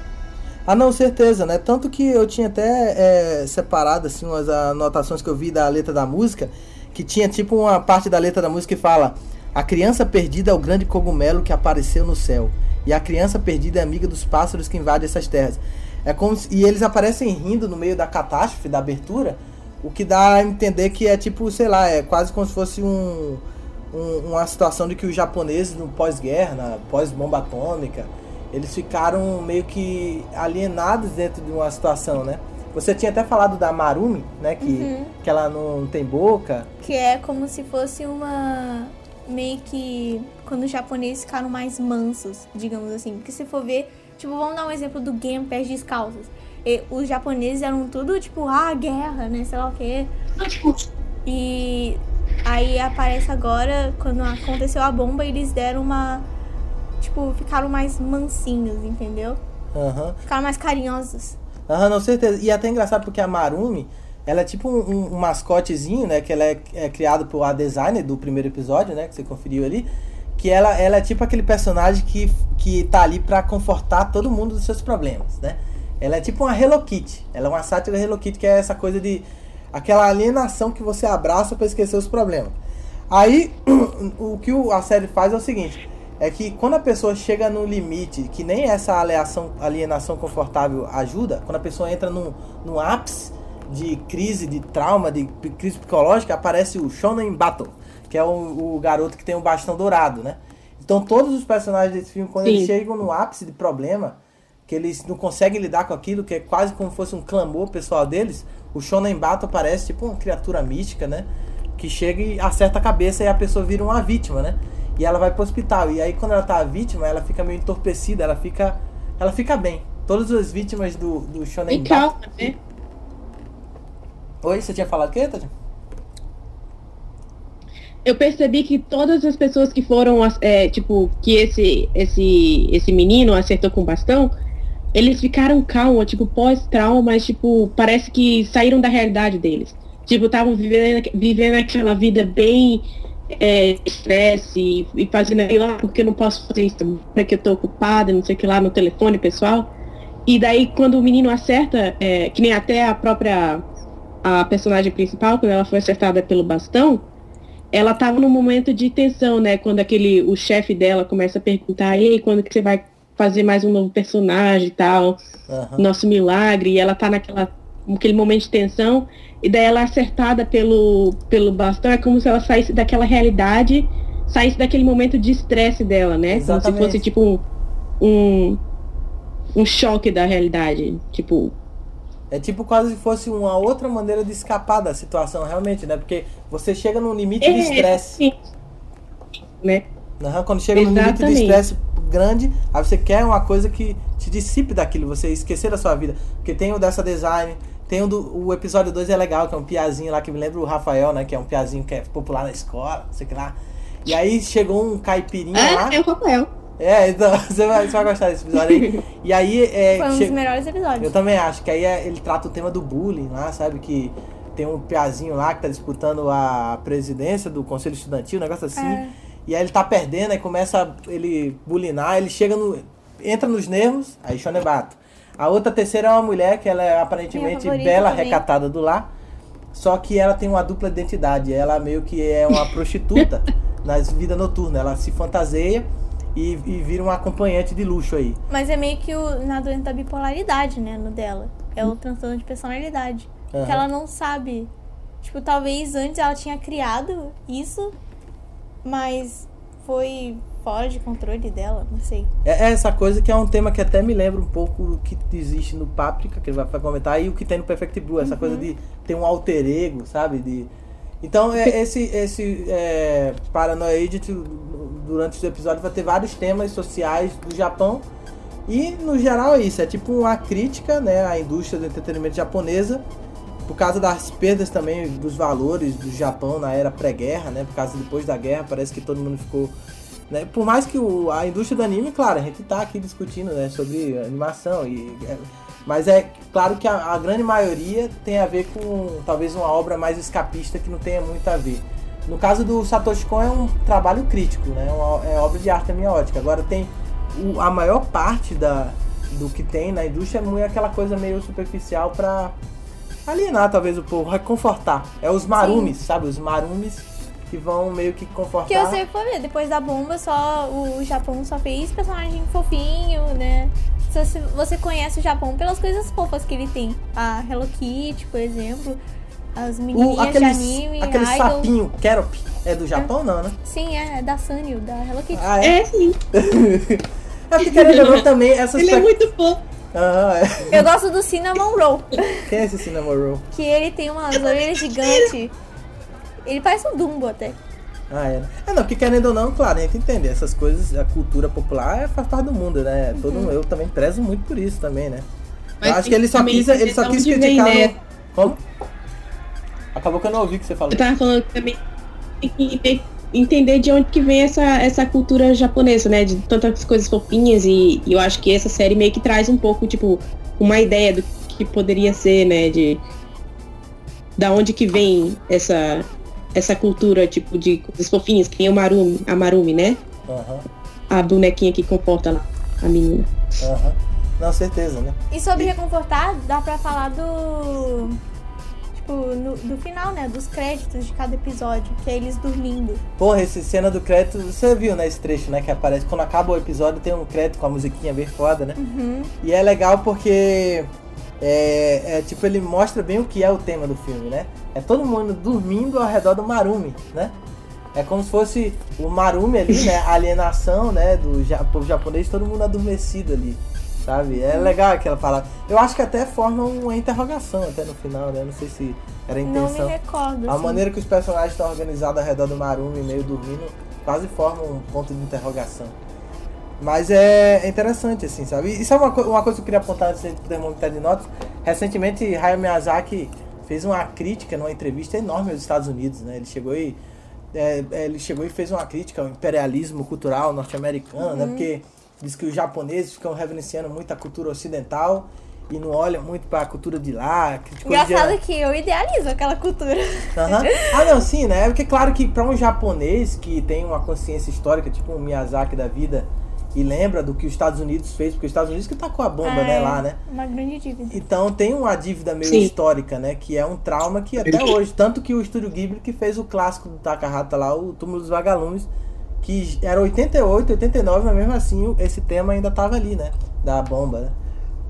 Ah, não, certeza, né? Tanto que eu tinha até é, separado, assim, umas anotações que eu vi da letra da música, que tinha tipo uma parte da letra da música que fala: A criança perdida é o grande cogumelo que apareceu no céu, e a criança perdida é amiga dos pássaros que invadem essas terras. É como se, e eles aparecem rindo no meio da catástrofe, da abertura, o que dá a entender que é tipo, sei lá, é quase como se fosse um, um uma situação de que os japoneses no pós-guerra, pós-bomba atômica, eles ficaram meio que alienados dentro de uma situação, né? Você tinha até falado da Marumi, né? Que, uhum. que ela não tem boca. Que é como se fosse uma. Meio que. Quando os japoneses ficaram mais mansos, digamos assim. Porque se for ver. Tipo, vamos dar um exemplo do Game Pés Descalços. E os japoneses eram tudo tipo, ah, guerra, né? Sei lá o quê. E aí aparece agora, quando aconteceu a bomba, eles deram uma tipo, ficaram mais mansinhos, entendeu? Uhum. Ficaram mais carinhosos. Aham, uhum, não, certeza. E é até engraçado porque a Marumi, ela é tipo um, um, mascotezinho, né? Que ela é, é criado por a designer do primeiro episódio, né? Que você conferiu ali. Que ela, ela é tipo aquele personagem que, que tá ali para confortar todo mundo dos seus problemas, né? Ela é tipo uma Hello Kitty. Ela é uma sátira Hello Kitty, que é essa coisa de. aquela alienação que você abraça para esquecer os problemas. Aí, o que a série faz é o seguinte: é que quando a pessoa chega no limite, que nem essa alienação, alienação confortável ajuda, quando a pessoa entra num, num ápice de crise, de trauma, de crise psicológica, aparece o Shonen Battle, que é o, o garoto que tem o bastão dourado, né? Então todos os personagens desse filme, quando Sim. eles chegam no ápice de problema, que eles não conseguem lidar com aquilo, que é quase como fosse um clamor pessoal deles, o Shonen Battle aparece tipo uma criatura mística, né? Que chega e acerta a cabeça e a pessoa vira uma vítima, né? E ela vai pro hospital. E aí quando ela tá vítima, ela fica meio entorpecida, ela fica. Ela fica bem. Todas as vítimas do, do Shonen E calma, né? Oi, você tinha falado o quê, Tati? Eu percebi que todas as pessoas que foram, é, tipo, que esse, esse, esse menino acertou com bastão, eles ficaram calmos, tipo, pós-trauma, mas, tipo, parece que saíram da realidade deles. Tipo, estavam vivendo, vivendo aquela vida bem é, estresse e fazendo aquilo lá porque eu não posso fazer isso, porque eu tô ocupada, não sei o que lá, no telefone pessoal. E daí quando o menino acerta, é, que nem até a própria a personagem principal, quando ela foi acertada pelo bastão, ela tava num momento de tensão, né? Quando aquele, o chefe dela começa a perguntar, ei, quando que você vai fazer mais um novo personagem e tal, uhum. nosso milagre, e ela tá naquela, naquele momento de tensão, e daí ela é acertada pelo, pelo bastão, é como se ela saísse daquela realidade, saísse daquele momento de estresse dela, né? Exatamente. Como se fosse tipo um, um choque da realidade. Tipo. É tipo quase se fosse uma outra maneira de escapar da situação, realmente, né? Porque você chega num limite é, de estresse. Sim. Né? Uhum, quando chega Exatamente. num limite de estresse grande, aí você quer uma coisa que te dissipe daquilo, você esquecer da sua vida. Porque tem o dessa design, tem um do, o episódio 2 é legal, que é um piazinho lá que me lembra o Rafael, né? Que é um piazinho que é popular na escola, não sei o que lá. E aí chegou um caipirinha é, lá. É o Rafael. É, então você vai, você vai gostar desse episódio aí. E aí. É, Foi um che... dos melhores episódios. Eu também acho, que aí é, ele trata o tema do bullying lá, sabe? Que tem um piazinho lá que tá disputando a presidência do conselho estudantil, um negócio assim. É. E aí ele tá perdendo, aí começa a ele bulinar, ele chega no. entra nos nervos, aí Shonebato. A outra terceira é uma mulher que ela é aparentemente bela, também. recatada do lar. Só que ela tem uma dupla identidade. Ela meio que é uma prostituta na vida noturna. Ela se fantaseia e, e, vira uma acompanhante de luxo aí. Mas é meio que o, na doença da bipolaridade, né? No dela. É o transtorno de personalidade. Uhum. Que ela não sabe Tipo, talvez antes ela tinha criado isso, mas foi fora de controle dela, não sei. É é essa coisa que é um tema que até me lembra um pouco do que existe no Páprica, que ele vai vai comentar, e o que tem no Perfect Blue, essa coisa de ter um alter ego, sabe? De... Então, é, esse, esse é, Paranoia Agent, durante os episódios, vai ter vários temas sociais do Japão. E, no geral, é isso. É tipo uma crítica né, à indústria do entretenimento japonesa, por causa das perdas também dos valores do Japão na era pré-guerra, né? Por causa depois da guerra, parece que todo mundo ficou né? Por mais que o, a indústria do anime, claro, a gente tá aqui discutindo né, sobre animação, e, é, mas é claro que a, a, grande maioria tem a ver com talvez uma obra mais escapista que não tenha muito a ver. No caso do Satoshi Kon é um trabalho crítico, né? Uma, é obra de arte semiótica. Agora tem o, a maior parte da, do que tem na indústria é muito aquela coisa meio superficial para alienar talvez o povo, reconfortar. É os marumes, Sim. sabe? Os marumes que vão meio que confortar. Que você for ver, depois da bomba, só o Japão só fez personagem fofinho, né? Você, você conhece o Japão pelas coisas fofas que ele tem. A Hello Kitty, por exemplo. As menininhas o, aqueles, de anime, Aquele idol. sapinho, Kerop, é do Japão, é. não, né? Sim, é, é da Sanyo, da Hello Kitty. Ah, é? é, sim. é porque querendo também essas... Ele é muito fofo. Ah, é. Eu gosto do Cinnamon Roll. Quem é esse Cinnamon Roll? Que ele tem umas orelhas gigantes. Ele parece um Dumbo até. Ah, é. É, não, porque querendo ou não, claro, a gente entende. Essas coisas, a cultura popular é, faz parte do mundo, né? Todo, uhum. Eu também prezo muito por isso também, né? Mas eu acho que ele só quis, ele só quis criticar. Vem, né? Como? Acabou que eu não ouvi o que você falou. Eu tava falando que também tem que entender de onde que vem essa, essa cultura japonesa, né? De tantas coisas fofinhas e, e eu acho que essa série meio que traz um pouco, tipo, uma ideia do que poderia ser, né? De da onde que vem essa essa cultura, tipo, de coisas fofinhas, que nem o Marumi, a Marumi, né? Uhum. A bonequinha que comporta lá, a menina. Uhum. Não, certeza, né? E sobre reconfortar, dá pra falar do. Tipo, no, do final, né? Dos créditos de cada episódio, que é eles dormindo. Porra, essa cena do crédito, você viu, né? Esse trecho, né? Que aparece. Quando acaba o episódio, tem um crédito com a musiquinha bem foda, né? Uhum. E é legal porque é, é, tipo, ele mostra bem o que é o tema do filme, né? É todo mundo dormindo ao redor do Marumi, né? É como se fosse o Marumi ali, né? A alienação, né? Do povo japonês, todo mundo adormecido ali, sabe? É legal aquela palavra. Eu acho que até forma uma interrogação até no final, né? Não sei se era a intenção. Não me recordo. A assim. maneira que os personagens estão organizados ao redor do Marumi, meio dormindo, quase forma um ponto de interrogação. Mas é, interessante, assim, sabe? Isso é uma, uma coisa que eu queria apontar antes de poder estar de notas. Recentemente, Hayao Miyazaki fez uma crítica numa entrevista enorme aos Estados Unidos, né? Ele chegou e é, é ele chegou e fez uma crítica ao imperialismo cultural norte-americano, né? uhum. né? Porque diz que os japoneses ficam reverenciando muito a cultura ocidental e não olham muito para a cultura de lá. Engraçado que eu idealizo aquela cultura. Uhum. Ah, não, sim, né? Porque claro que para um japonês que tem uma consciência histórica, tipo um Miyazaki da vida, e lembra do que os Estados Unidos fez, porque os Estados Unidos que tacou a bomba, é, né, lá, né? Uma grande dívida. Então tem uma dívida meio Sim. histórica, né? Que é um trauma que até hoje, tanto que o Estúdio Ghibli que fez o clássico do Takahata lá, o Túmulo dos Vagalumes, que era 88, 89, mas mesmo assim esse tema ainda tava ali, né? Da bomba, né?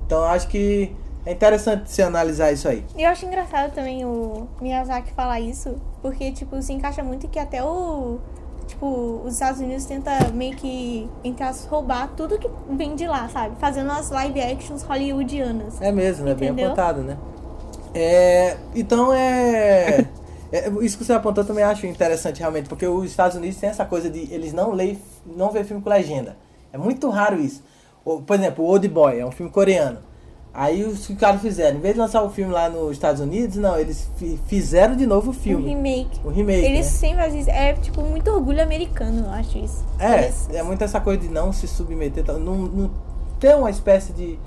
Então acho que é interessante se analisar isso aí. E eu acho engraçado também o Miyazaki falar isso, porque, tipo, se encaixa muito que até o tipo, os Estados Unidos tenta meio que, entre as, roubar tudo que vem de lá, sabe? Fazendo as live actions hollywoodianas. É mesmo, é bem apontado, né? É, então é, é, Isso que você apontou também acho interessante realmente, porque os Estados Unidos têm essa coisa de eles não leem, não vê filme com legenda. É muito raro isso. Por exemplo, o Old Boy é um filme coreano. Aí os caras fizeram, em vez de lançar o filme lá nos Estados Unidos, não, eles fizeram de novo o filme. Um remake. Um remake. Eles né? sempre fazem isso. É tipo muito orgulho americano, eu acho isso. É, eles... é muito essa coisa de não se submeter, não, não ter uma espécie de.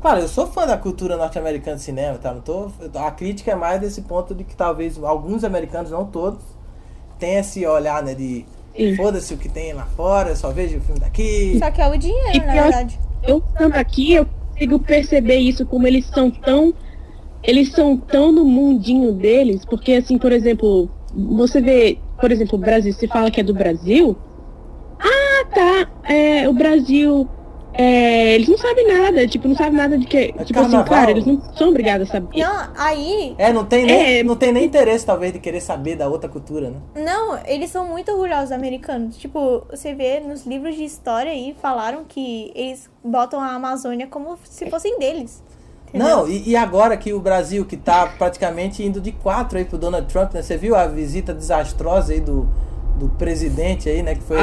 Claro, eu sou fã da cultura norte-americana de cinema, tá? Não tô, a crítica é mais desse ponto de que talvez alguns americanos, não todos, tenham esse olhar, né, de foda-se o que tem lá fora, só vejo o filme daqui. Só que é o dinheiro, e na verdade. Eu estando aqui, eu consigo perceber isso, como eles são tão. Eles são tão no mundinho deles, porque assim, por exemplo, você vê, por exemplo, o Brasil, se fala que é do Brasil. Ah, tá. É, o Brasil É, eles não sabem nada, tipo, não sabem nada de que. É tipo carnaval. assim, claro, eles não são obrigados a saber. Não, aí. É, não tem, nem, É. não tem nem interesse, talvez, de querer saber da outra cultura, né? Não, eles são muito orgulhosos americanos. Tipo, você vê nos livros de história aí, falaram que eles botam a Amazônia como se fossem deles. entendeu? Não, e, e agora que o Brasil, que tá praticamente indo de quatro aí pro Donald Trump, né? Você viu a visita desastrosa aí do, do presidente aí, né? Que foi. O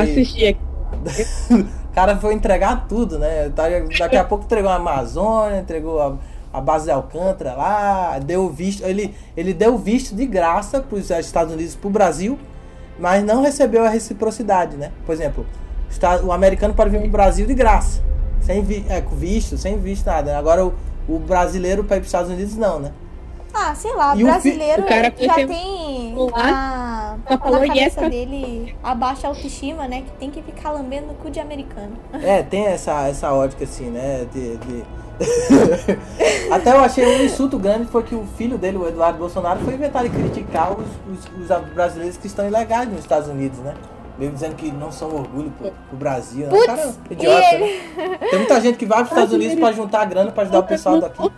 cara foi entregar tudo, né? Tá- Daqui a pouco entregou a Amazônia, entregou a, a base de Alcântara lá, deu visto. Ele, ele deu visto de graça para os Estados Unidos pro Brasil, mas não recebeu a reciprocidade, né? Por exemplo, o o americano pode vir pro Brasil de graça, sem vi, é, com visto, sem visto nada. Agora o, o brasileiro para ir pros Estados Unidos não, né? Ah, sei lá, E o brasileiro o cara já tem Lá, a, na cabeça yes, dele a baixa autoestima, né? Que tem que ficar lambendo o cu de americano. É, tem essa, essa ótica assim, né? De, de- Até eu achei um insulto grande foi que o filho dele, o Eduardo Bolsonaro, foi inventar de criticar os, os, os brasileiros que estão ilegais nos Estados Unidos, né? Meio dizendo que não são orgulho pro, pro Brasil. né? O cara é Putz, idiota, e né? Tem muita gente que vai pros Estados Unidos pra juntar grana pra ajudar o pessoal daqui.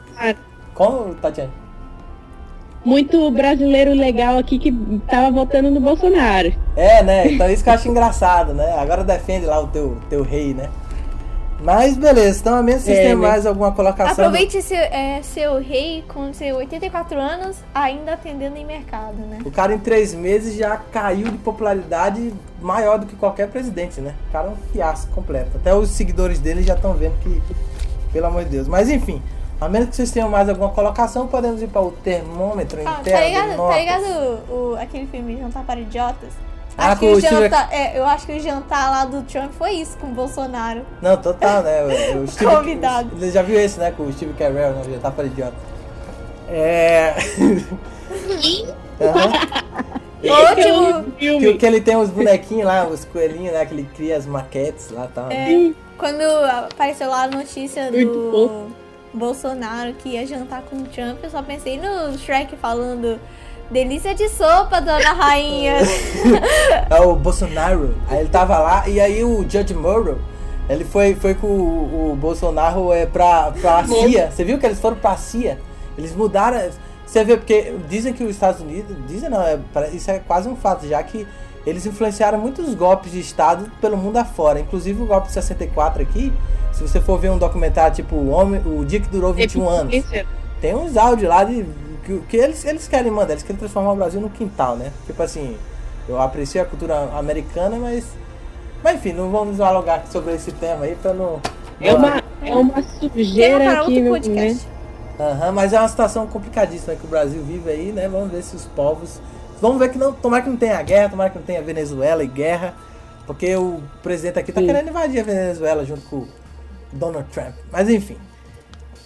Como, Tatiana? Muito brasileiro legal aqui que tava votando no Bolsonaro. É, né? Então isso que eu acho engraçado, né? Agora defende lá o teu, teu rei, né? Mas beleza, então a menos que vocês É, tenham né? mais alguma colocação. Aproveite seu, é, seu rei com seus 84 anos ainda atendendo em mercado, né? O cara em três meses já caiu de popularidade maior do que qualquer presidente, né? O cara é um fiasco completo. Até os seguidores dele já estão vendo que, pelo amor de Deus. Mas enfim, a menos que vocês tenham mais alguma colocação, podemos ir para o termômetro Ah, interno. tá ligado, tá ligado o, o- aquele filme Jantar para Idiotas? Ah, Acho com que o Steve- jantar, é, eu acho que o jantar lá do Trump foi isso com o Bolsonaro. Não, total, né? O, o Steve, Convidado. Você já viu esse, né? Com o Steve Carell, né? Tá para idiota. É. Aham. Ótimo! Que, que ele tem os bonequinhos lá, os coelhinhos, né? Que ele cria as maquetes lá e tal. É, quando apareceu lá a notícia Muito do. Bolsonaro que ia jantar com o Trump, eu só pensei no Shrek falando delícia de sopa, dona rainha. É o Bolsonaro. Aí ele tava lá e aí o Judge Murrow, ele foi, foi com o, o Bolsonaro é, pra, pra CIA. Você viu que eles foram pra CIA? Eles mudaram. Você vê, porque dizem que os Estados Unidos. Dizem não, é, isso é quase um fato, já que eles influenciaram muitos golpes de Estado pelo mundo afora. Inclusive o golpe de 64 aqui. Se você for ver um documentário tipo O, Homem, o Dia que Durou 21 anos. Tem uns áudios lá de. Que, que eles, eles querem mandar, eles querem transformar o Brasil no quintal, né? Tipo assim, eu aprecio a cultura americana, mas. Mas enfim, não vamos dialogar sobre esse tema aí pra não. É uma, é uma sujeira aqui no. podcast. Né? Aham, mas é uma situação complicadíssima que o Brasil vive aí, né? Vamos ver se os povos. Vamos ver que não. Tomara que não tenha guerra, tomara que não tenha Venezuela e guerra. Porque o presidente aqui tá Sim. querendo invadir a Venezuela junto com o Donald Trump. Mas enfim.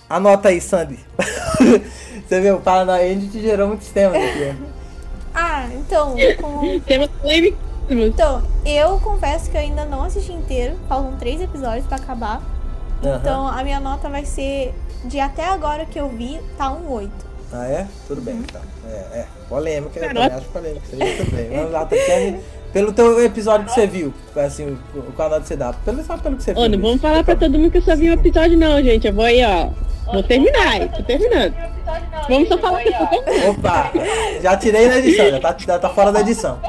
Anota aí, Sandy. Você viu, o Paraná a gente gerou muitos temas aqui, né? Ah, então, com- Temas então, eu confesso que eu ainda não assisti inteiro. Faltam três episódios pra acabar. Aham. Então a minha nota vai ser de até agora que eu vi, tá um 8. Ah, é? Tudo bem, então. É, é. Polêmica, eu Garoto. também acho polêmica. Bem. Vamos lá, Tatiane. Pelo teu episódio que você viu, assim, canal que você dá. Pelo, só pelo que você Ô, viu. não vamos falar pra todo mundo que eu só vi um episódio, não, gente. Eu vou aí, ó. Vou terminar, hein? tô terminando. Vamos só falar que eu tô terminando. Opa! Já tirei na edição, já tá, já tá fora da edição.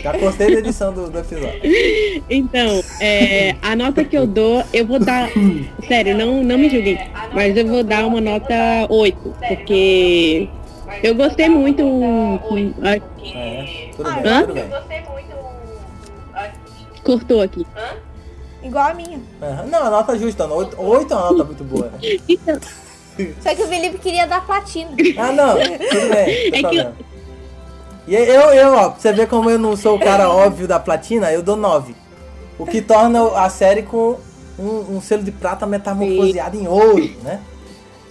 Já postei da edição do, do episódio. Então, é, a nota que eu dou, eu vou dar. Sério, não, não me julguem. Mas eu vou dar uma nota 8. Porque eu gostei muito. É, tudo bem, hã? tudo bem. Cortou aqui. Igual a minha. Aham. Não, a nota justa, 8, 8 é uma nota muito boa, né? Então, Só que o Felipe queria dar platina. Ah, não, tudo bem, não tem É que problema. E eu, eu, ó, pra você ver como eu não sou o cara óbvio da platina, eu dou 9. O que torna a série com um, um selo de prata metamorfoseado em ouro, né?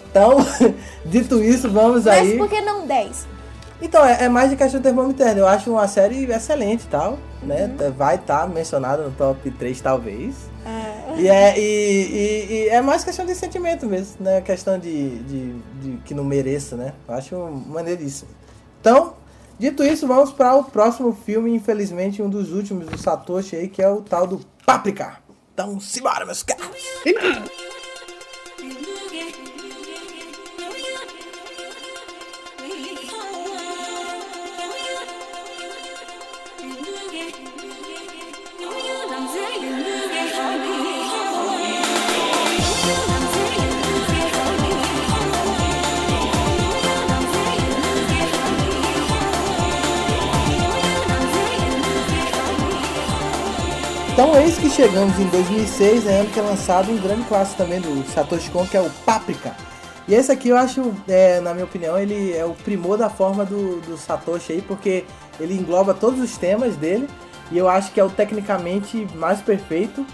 Então, dito isso, vamos Mas aí. por que não 10? Então, é, é mais de questão termômetro. Eu acho uma série excelente e tal, né? Vai estar mencionada no top 3, talvez. E é, e, e- e é mais questão de sentimento mesmo, né? Questão de, de, de que não mereça, né? Eu acho maneiríssimo. Então, dito isso, vamos para o próximo filme, infelizmente, um dos últimos do Satoshi aí, que é o tal do Paprika. Então, simbora, meus caros! Então eis que chegamos em 2006, né, ano que é lançado um grande clássico também do Satoshi Kon, que é o Paprika. E esse aqui eu acho, é, na minha opinião, ele é o primor da forma do, do Satoshi aí, porque ele engloba todos os temas dele, e eu acho que é o tecnicamente mais perfeito.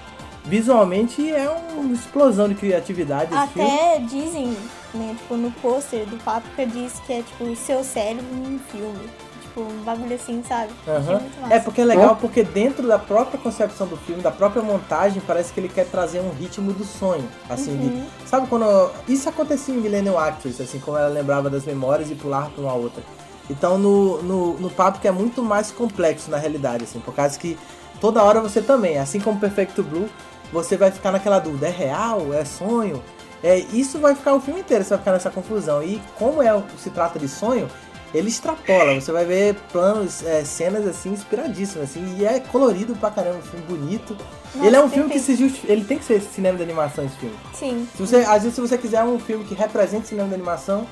Visualmente é uma explosão de criatividade filme. Até dizem, né, tipo, no pôster do Paprika diz que é tipo o seu cérebro num filme. Tipo, um bagulho assim, sabe? Massa. É porque é legal porque dentro da própria concepção do filme, da própria montagem, parece que ele quer trazer um ritmo do sonho, assim, de- sabe quando isso acontecia em Millennium Actress, assim, como ela lembrava das memórias e pulava para uma outra. Então no no, no papo que é muito mais complexo na realidade, assim, por causa que toda hora você também, assim como Perfect Blue, você vai ficar naquela dúvida, é real, é sonho? É, isso vai ficar o filme inteiro, você vai ficar nessa confusão. E como é se trata de sonho, ele extrapola, você vai ver planos, é, cenas assim inspiradíssimas, assim, e é colorido pra caramba, um filme bonito. Nossa, ele é um filme que se justi- ele tem que ser cinema de animação esse filme. Sim. Se você, às vezes se você quiser um filme que represente cinema de animação,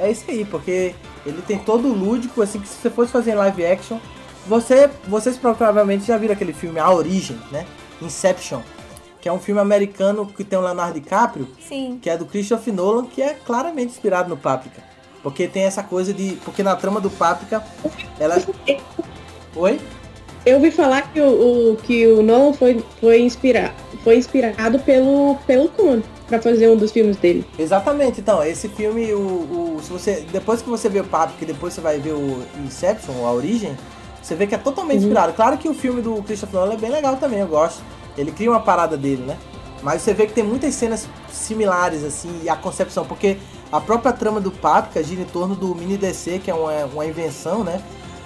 é isso aí, porque ele tem todo o lúdico, assim, que se você fosse fazer em live action, você, vocês provavelmente já viram aquele filme A Origem, né? Inception, que é um filme americano que tem o Leonardo DiCaprio, Sim. que é do Christopher Nolan, que é claramente inspirado no Paprika. Porque tem essa coisa de. Porque na trama do Paprika, ela. Oi? Eu ouvi falar que o, o- que o Nolan foi, foi, inspira, foi inspirado pelo, pelo Coen pra fazer um dos filmes dele. Exatamente, então, esse filme, o, o- se você, depois que você vê o Paprika e depois você vai ver o Inception, a origem, você vê que é totalmente inspirado. Claro que o filme do Christopher Nolan é bem legal também, eu gosto. Ele cria uma parada dele, né? Mas você vê que tem muitas cenas similares, assim, e a concepção, porque a própria trama do Paprika gira em torno do mini DC, que é uma, uma invenção, né?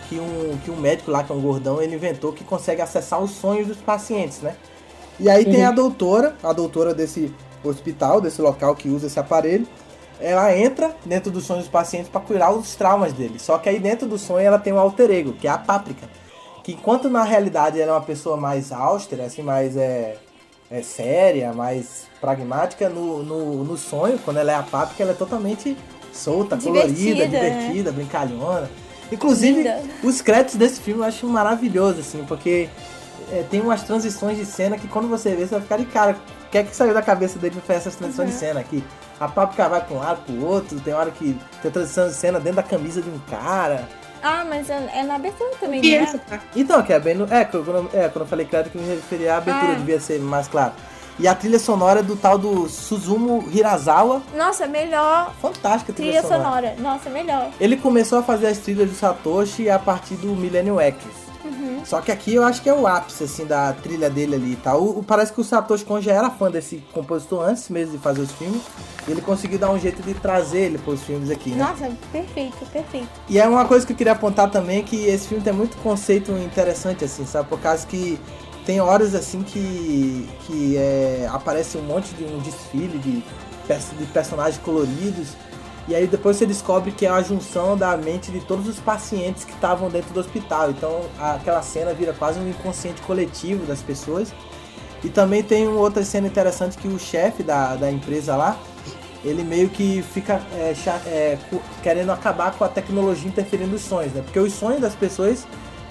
Que um, que um médico lá, que é um gordão, ele inventou que consegue acessar os sonhos dos pacientes, né? E aí tem a doutora, a doutora desse hospital, desse local que usa esse aparelho. Ela entra dentro dos sonhos dos pacientes para curar os traumas deles. Só que aí dentro do sonho ela tem um alter ego, que é a Páprica. Que enquanto na realidade ela é uma pessoa mais austera, assim, mais é, é séria, mais pragmática, no, no, no sonho, quando ela é a Páprica, ela é totalmente solta, colorida, Divertida, né? divertida, brincalhona. Inclusive, Linda. os créditos desse filme eu acho maravilhoso, assim, porque é, tem umas transições de cena que quando você vê, você vai ficar de cara. O que é que saiu da cabeça dele pra fazer essas transições de cena aqui? A páprica vai pra um lado, pro outro, tem hora que tem transição de cena dentro da camisa de um cara. Ah, mas é, é na abertura também, né? parte? Então, que é bem no. É, quando, é, quando eu falei crédito que me referia à abertura, Ah. devia ser mais claro. E a trilha sonora é do tal do Suzumu Hirazawa. Nossa, melhor Fantástica a trilha, trilha sonora. sonora. Nossa, melhor. Ele começou a fazer as trilhas do Satoshi a partir do Millennium Actress. Uhum. Só que aqui eu acho que é o ápice, assim, da trilha dele ali e tal. O, o- parece que o Satoshi Kon já era fã desse compositor antes mesmo de fazer os filmes. E ele conseguiu dar um jeito de trazer ele para os filmes aqui, né? Nossa, perfeito, perfeito. E é uma coisa que eu queria apontar também, que esse filme tem muito conceito interessante, assim, sabe? Por causa que tem horas, assim, que, que é, aparece um monte de um desfile de, de personagens coloridos. E aí depois você descobre que é a junção da mente de todos os pacientes que estavam dentro do hospital. Então aquela cena vira quase um inconsciente coletivo das pessoas. E também tem uma outra cena interessante que o chefe da, da empresa lá, ele meio que fica é, é, querendo acabar com a tecnologia interferindo nos sonhos, né? Porque os sonhos das pessoas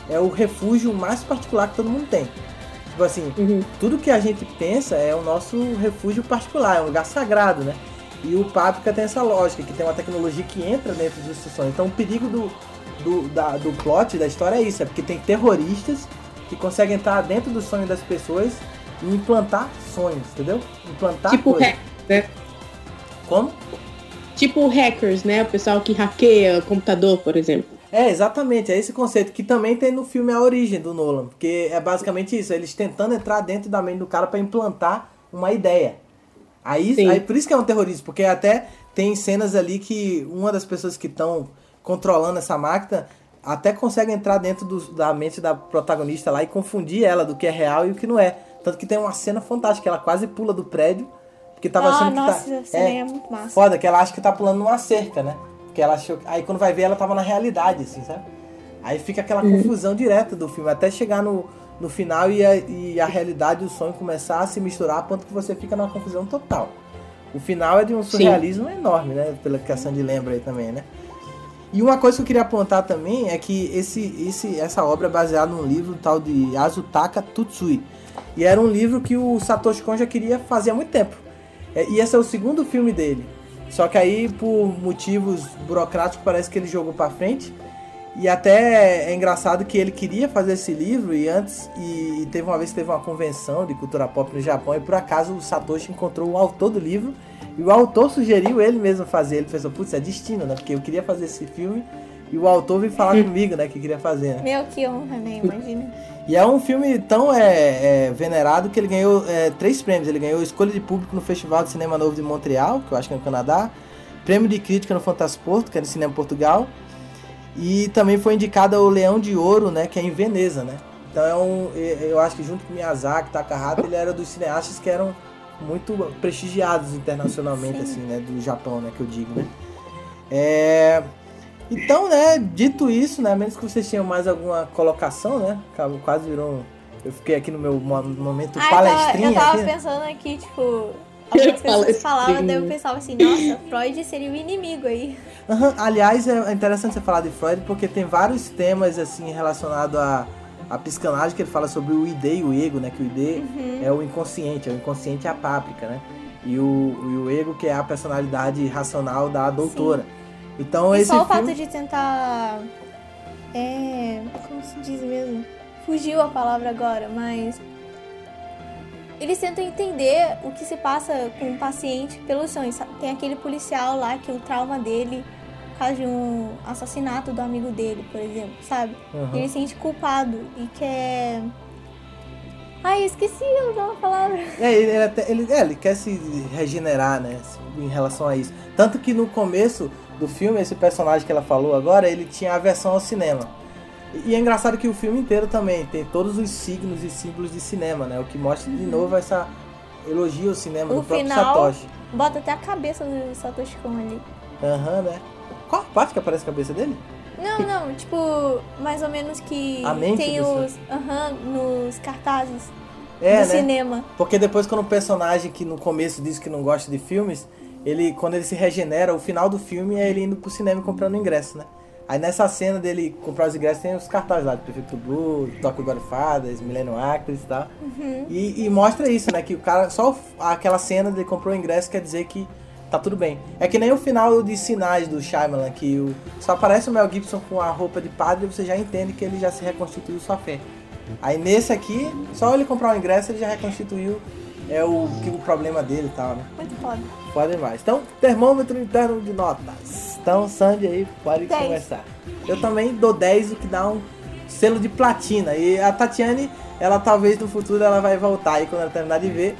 é o refúgio mais particular que todo mundo tem. Tipo assim, Uhum. tudo que a gente pensa é o nosso refúgio particular, é um lugar sagrado, né? E o Páprica tem essa lógica, que tem uma tecnologia que entra dentro dos sonhos. Então o perigo do, do, da- do plot da história é isso, é porque tem terroristas que conseguem entrar dentro do sonho das pessoas e implantar sonhos, entendeu? Implantar Tipo coisas. hack, né? Como? Tipo hackers, né? O pessoal que hackeia computador, por exemplo. É, exatamente, é esse conceito que também tem no filme A Origem do Nolan, porque é basicamente isso, eles tentando entrar dentro da mente do cara para implantar uma ideia. Aí, Sim. aí por isso que é um terrorismo, porque até tem cenas ali que uma das pessoas que estão controlando essa máquina até consegue entrar dentro do- da mente da protagonista lá e confundir ela do que é real e o que não é. Tanto que tem uma cena fantástica, ela quase pula do prédio, porque tava Ah, achando nossa, que tá... essa cena é muito massa. Foda, que ela acha que tá pulando numa cerca, né? Porque ela achou... Aí quando vai ver, ela tava na realidade, assim, sabe? Aí fica aquela confusão direta do filme, até chegar no, no final e a, e a realidade e o sonho começar a se misturar, a ponto que você fica numa confusão total. O final é de um surrealismo enorme, né? Pela que a Sandy lembra aí também, né? E uma coisa que eu queria apontar também é que esse, esse, essa obra é baseada num livro tal de Azutaka Tutsui. E era um livro que o Satoshi Kon já queria fazer há muito tempo. É, E esse é o segundo filme dele. Só que aí, por motivos burocráticos, parece que ele jogou pra frente. E até é engraçado que ele queria fazer esse livro e antes e, e teve uma vez que teve uma convenção de cultura pop no Japão e por acaso o Satoshi encontrou o autor do livro e o autor sugeriu ele mesmo fazer. Ele pensou, putz, é destino, né? Porque eu queria fazer esse filme e o autor veio falar comigo, né? Que queria fazer, né? Meu, que honra, né? Imagina. E é um filme tão é, é, venerado que ele ganhou é, três prêmios. Ele ganhou Escolha de Público no Festival de Cinema Novo de Montreal, que eu acho que é no Canadá. Prêmio de Crítica no Fantasporto, que é no Cinema Portugal. E também foi indicado ao Leão de Ouro, né? Que é em Veneza, né? Então é um... Eu acho que junto com Miyazaki, Takahata, ele era dos cineastas que eram muito prestigiados internacionalmente, Sim. assim, né? Do Japão, né? Que eu digo, né? É... Então, né, dito isso, né, a menos que vocês tenham mais alguma colocação, né, quase virou um... Eu fiquei aqui no meu mo- momento Ah, eu tava, palestrinha eu tava aqui, né? pensando aqui, tipo, algumas pessoas Palestrinha. falavam, daí eu pensava assim, nossa, Freud seria o inimigo aí. Aham, Aliás, é interessante você falar de Freud porque tem vários temas assim relacionados à, à psicanálise que ele fala sobre o id e o ego, né? Que o id Uhum. é o inconsciente, é o inconsciente é a páprica, né? E o, e o ego que é a personalidade racional da doutora. Então E esse só o filme... fato de tentar. É. Como se diz mesmo? Fugiu a palavra agora, mas. Eles tentam entender o que se passa com o paciente pelos sonhos. Tem aquele policial lá que o trauma dele, por causa de um assassinato do amigo dele, por exemplo, sabe? Uhum. Ele se sente culpado e quer. Ai, esqueci da palavra. É, ele, ele, é, ele quer se regenerar, né? Em relação a isso. Tanto que no começo do filme, esse personagem que ela falou agora, ele tinha aversão ao cinema. E, é engraçado que o filme inteiro também tem todos os signos e símbolos de cinema, né? O que mostra de novo essa elogio ao cinema do próprio final- Satoshi. Bota até a cabeça do Satoshi Kon ali. Aham, né? Qual a parte que aparece a cabeça dele? Não, não, tipo, mais ou menos que A mente tem do os. Aham, nos cartazes É, do né? cinema. Porque depois quando o personagem que no começo diz que não gosta de filmes, ele quando ele se regenera, o final do filme é ele indo pro cinema e comprando o ingresso, né? Aí nessa cena dele comprar os ingressos tem os cartazes lá, de Prefeito Blue, Tokyo Godfathers, Millennium Actors e tal. E, e mostra isso, né? Que o cara, só aquela cena de ele comprou o ingresso quer dizer que tá tudo bem. É que nem o final de Sinais do Shyamalan, que o, só aparece o Mel Gibson com a roupa de padre e você já entende que ele já se reconstituiu sua fé. Aí nesse aqui, só ele comprar o ingresso ele já reconstituiu é o, que, o problema dele e tal, né? Muito foda. Foda demais. Então, termômetro interno de notas. Então, Sandy aí, pode Dez. começar. Eu também dou 10, o que dá um selo de platina. E a Tatiane, ela talvez no futuro ela vai voltar aí quando ela terminar de ver.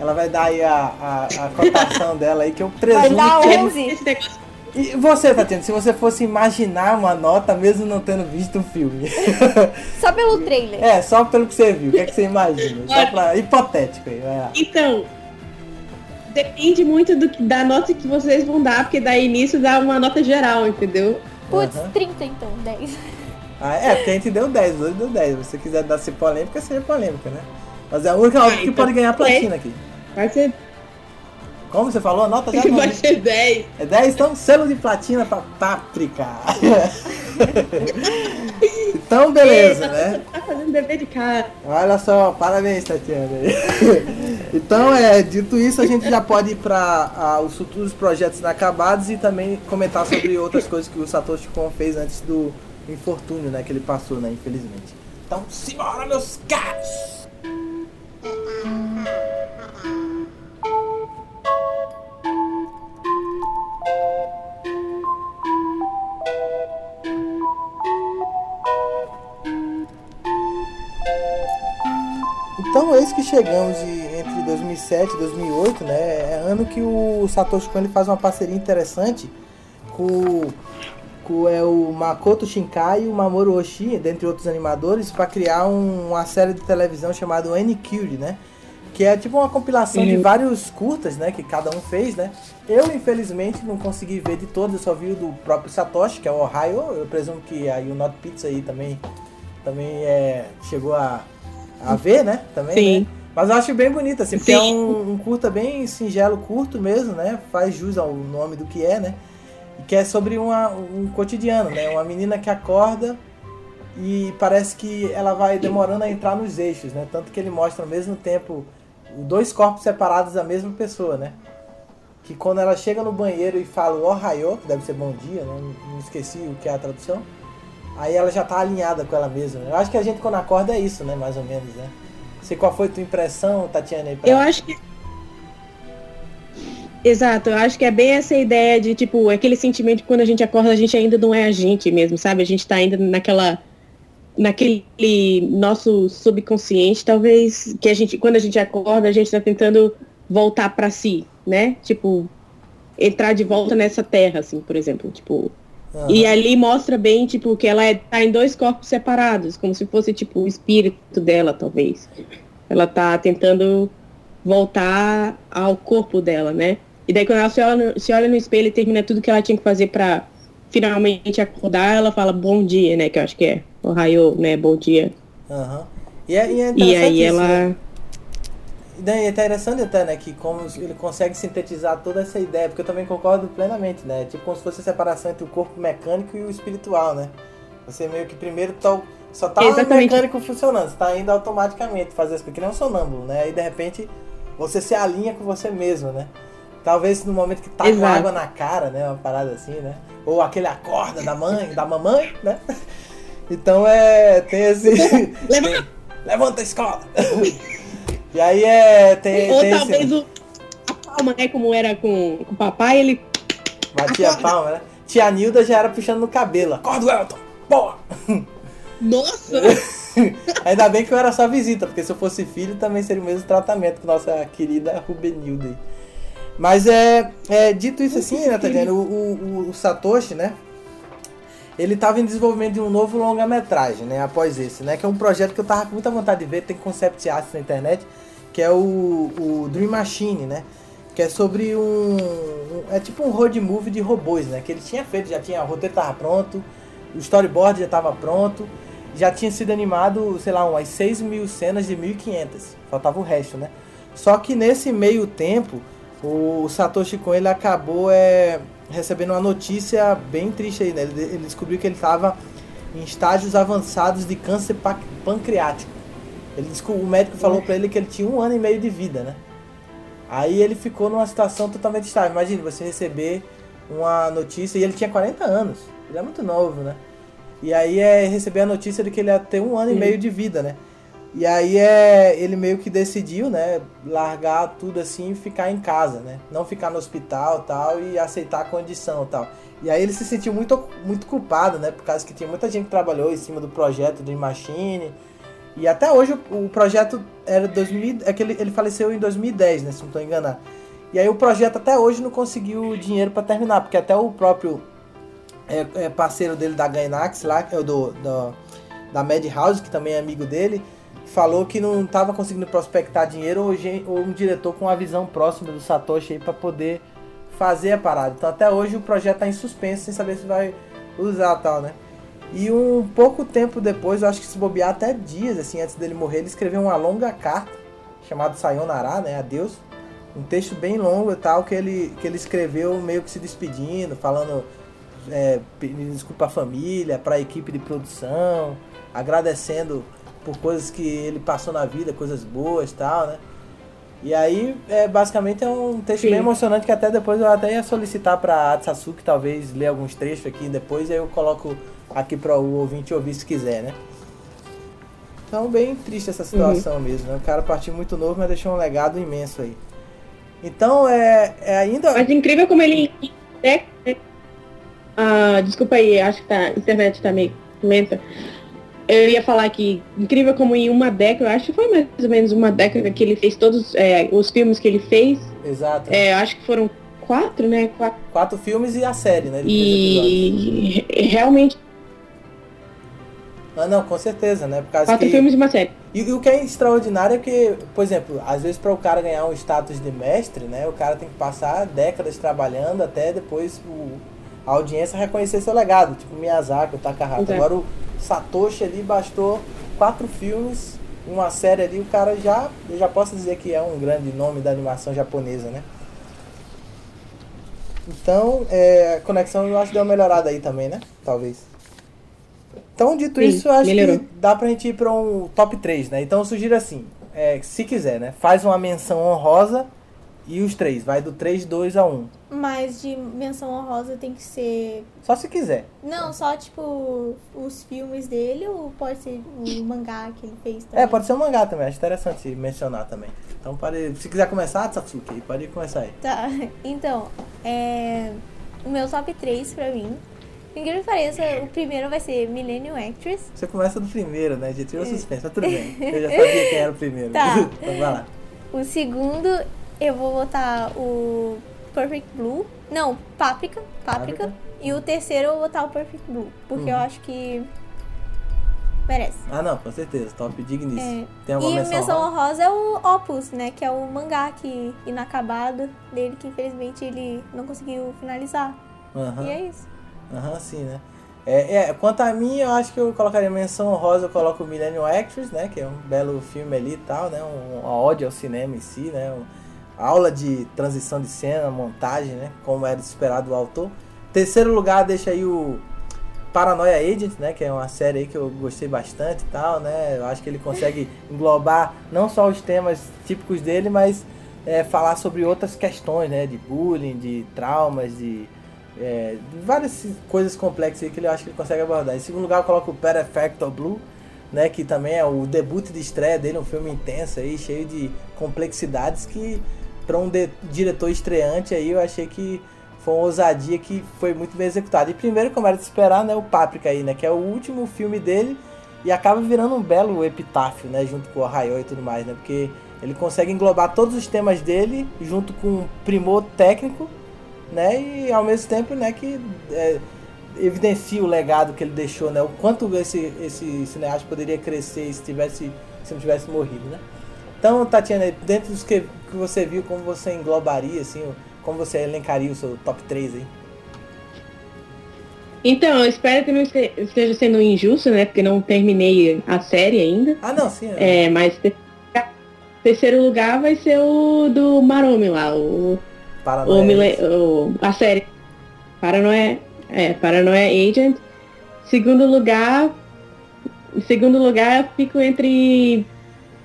Ela vai dar aí a, a, a cotação dela aí, que eu presumo Vai dar que... é 11. Esse negócio E você, Tatiana, se você fosse imaginar uma nota, mesmo não tendo visto o filme. Só pelo trailer. é, só pelo que você viu, o que, é que você imagina? Só pra... Hipotético aí, vai lá. Então, depende muito do da nota que vocês vão dar, porque daí início dá uma nota geral, entendeu? Putz, Aham. 30 então, 10. Ah, é, porque a gente deu 10, os dois deu 10. Se você quiser dar ser polêmica, seja polêmica, né? Mas é a única obra que então, pode ganhar platina aqui. Vai ser, Como você falou, nota já vai ser 10. É 10, então selo de platina pra Páprica. então, beleza, Ei, né? Tá fazendo dever de casa. Olha só, parabéns, Tatiana. então, é, dito isso, a gente já pode ir para os futuros projetos inacabados e também comentar sobre outras coisas que o Satoshi Kon fez antes do infortúnio, né, que ele passou, né, infelizmente. Então, simbora, meus caros! Então, eis que chegamos de, entre 2007 e 2008, né? É ano que o Satoshi Kon faz uma parceria interessante com, com é o Makoto Shinkai e o Mamoru Oshii, dentre outros animadores, para criar um, uma série de televisão chamada N-Curie, né? Que é tipo uma compilação uhum. de vários curtas, né? Que cada um fez, né? Eu, infelizmente, não consegui ver de todos, eu só vi o do próprio Satoshi, que é o Ohio. Eu presumo que aí o Not Pizza aí também, também é, chegou a, a ver, né? Também, Sim. Né? Mas eu acho bem bonito, assim, porque é Sim. é um, um curta bem singelo, curto mesmo, né? Faz jus ao nome do que é, né? que é sobre uma, um cotidiano, né? Uma menina que acorda e parece que ela vai demorando a entrar nos eixos, né? Tanto que ele mostra ao mesmo tempo dois corpos separados da mesma pessoa, né? Que quando ela chega no banheiro e fala o Ohio, que deve ser bom dia, né? Não esqueci o que é a tradução. Aí ela já tá alinhada com ela mesma. Eu acho que a gente quando acorda é isso, né? Mais ou menos, né? Sei qual foi a tua impressão, Tatiana? Pra... Eu acho que Exato, eu acho que é bem essa ideia de, tipo, aquele sentimento que quando a gente acorda, a gente ainda não é a gente mesmo, sabe? A gente tá ainda naquela. Naquele nosso subconsciente, talvez, que a gente, quando a gente acorda, a gente tá tentando voltar para si, né? Tipo, entrar de volta nessa terra, assim, por exemplo. Tipo. Uhum. E ali mostra bem, tipo, que ela é, tá em dois corpos separados, como se fosse, tipo, o espírito dela, talvez. Ela tá tentando voltar ao corpo dela, né? E daí quando ela se olha, se olha no espelho e termina tudo que ela tinha que fazer para finalmente acordar, ela fala bom dia, né? Que eu acho que é o raio, né? Bom dia. Uhum. E, é, e, é e aí ela. Né? E é interessante até, né, que como ele consegue sintetizar toda essa ideia, porque eu também concordo plenamente, né? Tipo como se fosse a separação entre o corpo mecânico e o espiritual, né? Você meio que primeiro tá, só tá Exatamente. o mecânico funcionando, você tá indo automaticamente fazer isso, porque não é um sonâmbulo, né? Aí de repente você se alinha com você mesmo, né? Talvez no momento que tá Exato. com água na cara, né? Uma parada assim, né? Ou aquele acorda da mãe, da mamãe, né? Então é. Tem esse. Levanta, levanta a escola! e aí é. Tem, Ou tem talvez esse... o, a palma, né? Como era com, com o papai, ele. Batia a palma, né? Tia Nilda já era puxando no cabelo. Acorda, Elton! Boa! Nossa! Ainda bem que eu era só visita, porque se eu fosse filho também seria o mesmo tratamento com nossa querida Rubenilda. Mas é, é dito isso assim, né, Tatiana? O, o, o, Satoshi, né? Ele estava em desenvolvimento de um novo longa-metragem, né? Após esse, né? Que é um projeto que eu tava com muita vontade de ver, tem concept art na internet, que é o, o Dream Machine, né? Que é sobre um, um, É tipo um road movie de robôs, né? Que ele tinha feito, já tinha. O roteiro tava pronto, o storyboard já estava pronto, já tinha sido animado, sei lá, umas 6 mil cenas de 1.500. Faltava o resto, né? Só que nesse meio tempo o Satoshi Kon ele acabou é, recebendo uma notícia bem triste aí, né? Ele, ele descobriu que ele estava em estágios avançados de câncer pancreático. Ele, o médico falou para ele que ele tinha um ano e meio de vida, né? Aí ele ficou numa situação totalmente estável. Imagine você receber uma notícia, e ele tinha 40 anos, ele é muito novo, né? E aí é receber a notícia de que ele ia ter um ano Sim. e meio de vida, né? E aí é, ele meio que decidiu, né, largar tudo assim e ficar em casa, né? Não ficar no hospital tal e aceitar a condição tal. E aí ele se sentiu muito, muito culpado, né? Por causa que tinha muita gente que trabalhou em cima do projeto do Machine. E até hoje o, o projeto era 2000, é que ele, ele faleceu em 2010, né? Se não estou enganado. E aí o projeto até hoje não conseguiu dinheiro para terminar, porque até o próprio é, é parceiro dele da Gainax lá, que é o do, do da Madhouse, que também é amigo dele, falou que não estava conseguindo prospectar dinheiro ou, ou, um diretor com uma visão próxima do Satoshi para poder fazer a parada. Então até hoje o projeto está em suspenso sem saber se vai usar tal, né? E um pouco tempo depois, eu acho que se bobear até dias assim antes dele morrer, ele escreveu uma longa carta chamada Sayonara, né, adeus. Um texto bem longo e tal que ele que ele escreveu meio que se despedindo, falando é, pedindo desculpa à família, para a equipe de produção, agradecendo por coisas que ele passou na vida, coisas boas e tal, né? E aí, é, basicamente, é um texto Sim. bem emocionante que até depois eu até ia solicitar para a Atsasuki talvez ler alguns trechos aqui depois, aí eu coloco aqui para o ouvinte ouvir se quiser, né? Então, bem triste essa situação uhum. mesmo, né? O cara partiu muito novo, mas deixou um legado imenso aí. Então, é, é ainda... Mas incrível como ele... É, ah, desculpa aí, acho que tá, a internet tá meio lenta eu ia falar que incrível como em uma década, eu acho que foi mais ou menos uma década que ele fez todos é, os filmes que ele fez. Exato. É, acho que foram quatro, né? Quatro, Quatro filmes e a série, né? e re- realmente Ah, não, com certeza, né? Por causa quatro que... filmes e uma série. E, e o que é extraordinário é que, por exemplo, às vezes para o cara ganhar um status de mestre, né, o cara tem que passar décadas trabalhando até depois o, a audiência reconhecer seu legado, tipo Miyazaki, o Takahata. Exato. Agora o Satoshi ali bastou quatro filmes, uma série ali, o cara já, eu já posso dizer que é um grande nome da animação japonesa, né? Então, é, a conexão eu acho que deu uma melhorada aí também, né? Talvez. Então, dito Sim, isso, eu acho melhorou. que dá pra gente ir pra um top 3, né? Então, eu sugiro assim, é, se quiser, né? Faz uma menção honrosa e os três. Vai do 3, 2 a 1. Mas de menção honrosa tem que ser. Só se quiser. Não, só tipo os filmes dele ou pode ser o mangá que ele fez também? É, pode ser um mangá também. Acho interessante mencionar também. Então, pode, se quiser começar, Satsuki, pode começar aí. Tá, então, é. O meu top 3 pra mim. Ninguém pareça, o primeiro vai ser Millennium Actress. Você começa do primeiro, né? Já tirou suspense, mas tudo bem. Eu já sabia quem era o primeiro. Tá. então, vai lá. O segundo, eu vou botar o Perfect Blue. Não, Páprica. Páprica. Páprica. E o terceiro eu vou botar o Perfect Blue. Porque eu Uhum. acho que. Merece. Ah, não, com certeza. Top digníssimo. É. Tem alguma e menção, menção honrosa? honrosa é o Opus, né? Que é o mangá que, inacabado dele, que infelizmente ele não conseguiu finalizar. Aham. E é isso. Aham, sim, né? É, é, quanto a mim, eu acho que eu colocaria menção honrosa, eu coloco o Millennium Actress, né? Que é um belo filme ali e tal, né? Um, uma ode ao cinema em si, né? Um, aula de transição de cena, montagem, né? Como era esperado do autor. Terceiro lugar, deixa aí o Paranoia Agent, né? Que é uma série que eu gostei bastante e tal, né? Eu acho que ele consegue englobar não só os temas típicos dele, mas é, falar sobre outras questões, né? De bullying, de traumas, de é, várias coisas complexas que ele acho que ele consegue abordar. Em segundo lugar, eu coloco o Perfecto Blue, né, que também é o debut de estreia dele, um filme intenso aí, cheio de complexidades que para um de- diretor estreante aí eu achei que foi uma ousadia que foi muito bem executada. E primeiro, como era de esperar, né, o Páprica aí, né, que é o último filme dele e acaba virando um belo epitáfio, né, junto com o Arraiol e tudo mais, né, porque ele consegue englobar todos os temas dele junto com um primor técnico né? E ao mesmo tempo, né, que é, evidencia o legado que ele deixou, né? O quanto esse, esse cineasta poderia crescer se tivesse se não tivesse morrido, né? Então, Tatiana, dentro dos que, que você viu, como você englobaria, assim, como você elencaria o seu top 3 aí? Então, eu espero que não este- esteja sendo injusto, né? Porque não terminei a série ainda. Ah, não, sim. é. É, mas te- terceiro lugar vai ser o do Maromi lá, o, o, Paranoia. Mile- o- a série Paranoia, é, Paranoia Agent. Segundo lugar, em segundo lugar eu fico entre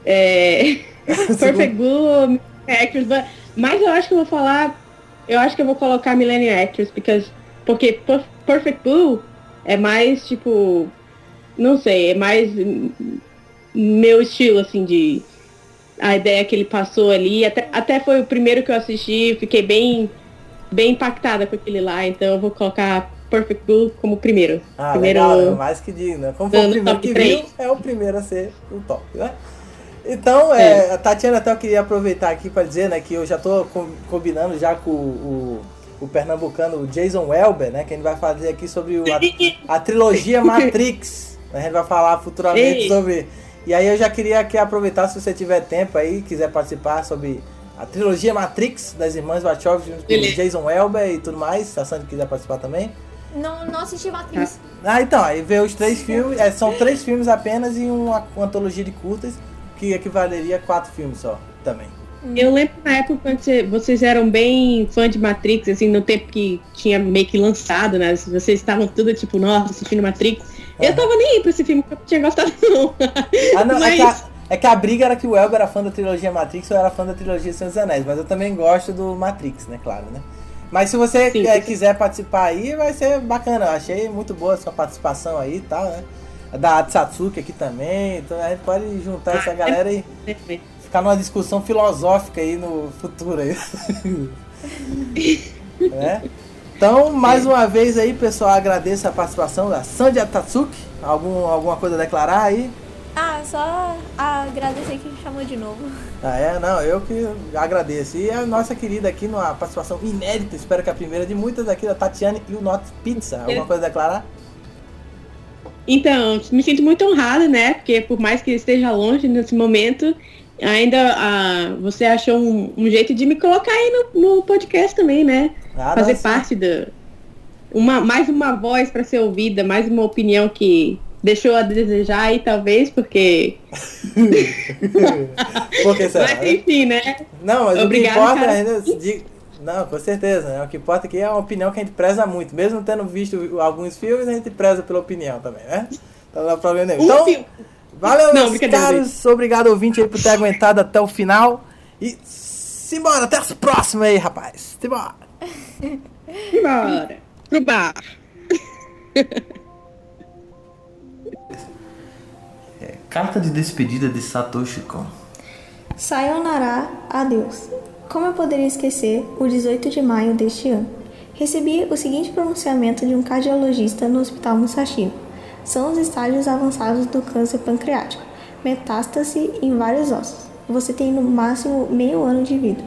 é, Perfect Blue, Actress, but- mas eu acho que eu vou falar, eu acho que eu vou colocar Millennium Actress, because, porque Per- Perfect Blue é mais tipo, não sei, é mais meu estilo assim de a ideia que ele passou ali, até, até foi o primeiro que eu assisti, fiquei bem bem impactada com aquele lá, então eu vou colocar Perfect Blue como primeiro. Ah, primeiro legal, né? mais que digno. né? Como foi o primeiro que três. viu, é o primeiro a ser o top, né? Então, é, a Tatiana, até eu queria aproveitar aqui para dizer, né, que eu já tô com- combinando já com o, o, o pernambucano o Jason Welber, né, que a gente vai fazer aqui sobre o, a, a trilogia Matrix. né, A gente vai falar futuramente Ei. sobre... E aí eu já queria aqui aproveitar, se você tiver tempo aí, quiser participar sobre a trilogia Matrix das irmãs Wachowski, junto com o Beleza. Jason Welber e tudo mais, se a Sandy quiser participar também. Não, não assisti Matrix. Ah, então, aí vê os três filmes, é, são três filmes apenas e uma, uma antologia de curtas, que equivaleria a quatro filmes só, também. Eu lembro na época quando você- vocês eram bem fã de Matrix, assim, no tempo que tinha meio que lançado, né? Vocês estavam tudo tipo, nossa, assistindo Matrix. Eu Aham. tava nem aí pra esse filme, porque eu não tinha gostado não. Ah, não, é, Mas- que a, é que a briga era que o Elber era fã da trilogia Matrix ou era fã da trilogia Senhor dos Anéis, mas eu também gosto do Matrix, né, claro, né? Mas se você Sim, é, sim. quiser participar aí, vai ser bacana. Eu achei muito boa a sua participação aí e tal, né? Da Atsatsuki aqui também, então a gente pode juntar essa galera e ficar numa discussão filosófica aí no futuro aí. né? Então, mais uma vez aí, pessoal, agradeço a participação da Sandy Tatsuki. Algum, alguma coisa a declarar aí? Ah, só agradecer que me chamou de novo. Ah, é? Não, eu que agradeço. E a nossa querida aqui numa participação inédita, espero que a primeira de muitas aqui, da Tatiane e o Not Pizza. Alguma coisa a declarar? Então, me sinto muito honrada, né? Porque por mais que esteja longe nesse momento, ainda ah, você achou um, um, jeito de me colocar aí no, no podcast também, né? Ah, Fazer não, parte da. Uma, mais uma voz para ser ouvida, mais uma opinião que deixou a desejar aí, talvez, porque. porque será? Mas enfim, né? Não, mas Obrigada, o que importa ainda. Não, com certeza. Né? O que importa aqui é uma opinião que a gente preza muito. Mesmo tendo visto alguns filmes, a gente preza pela opinião também, né? Então não dá problema nenhum. Então, valeu, não, meus caros. Obrigado, ouvinte, aí, por ter aguentado até o final. E simbora, até as próximas aí, rapaz. Simbora. Simbora. Pro bar. Carta de despedida de Satoshi Kon. Sayonara, adeus. Como eu poderia esquecer o 18 de maio deste ano? Recebi o seguinte pronunciamento de um cardiologista no Hospital Musashino. São os estágios avançados do câncer pancreático, metástase em vários ossos. Você tem no máximo meio ano de vida.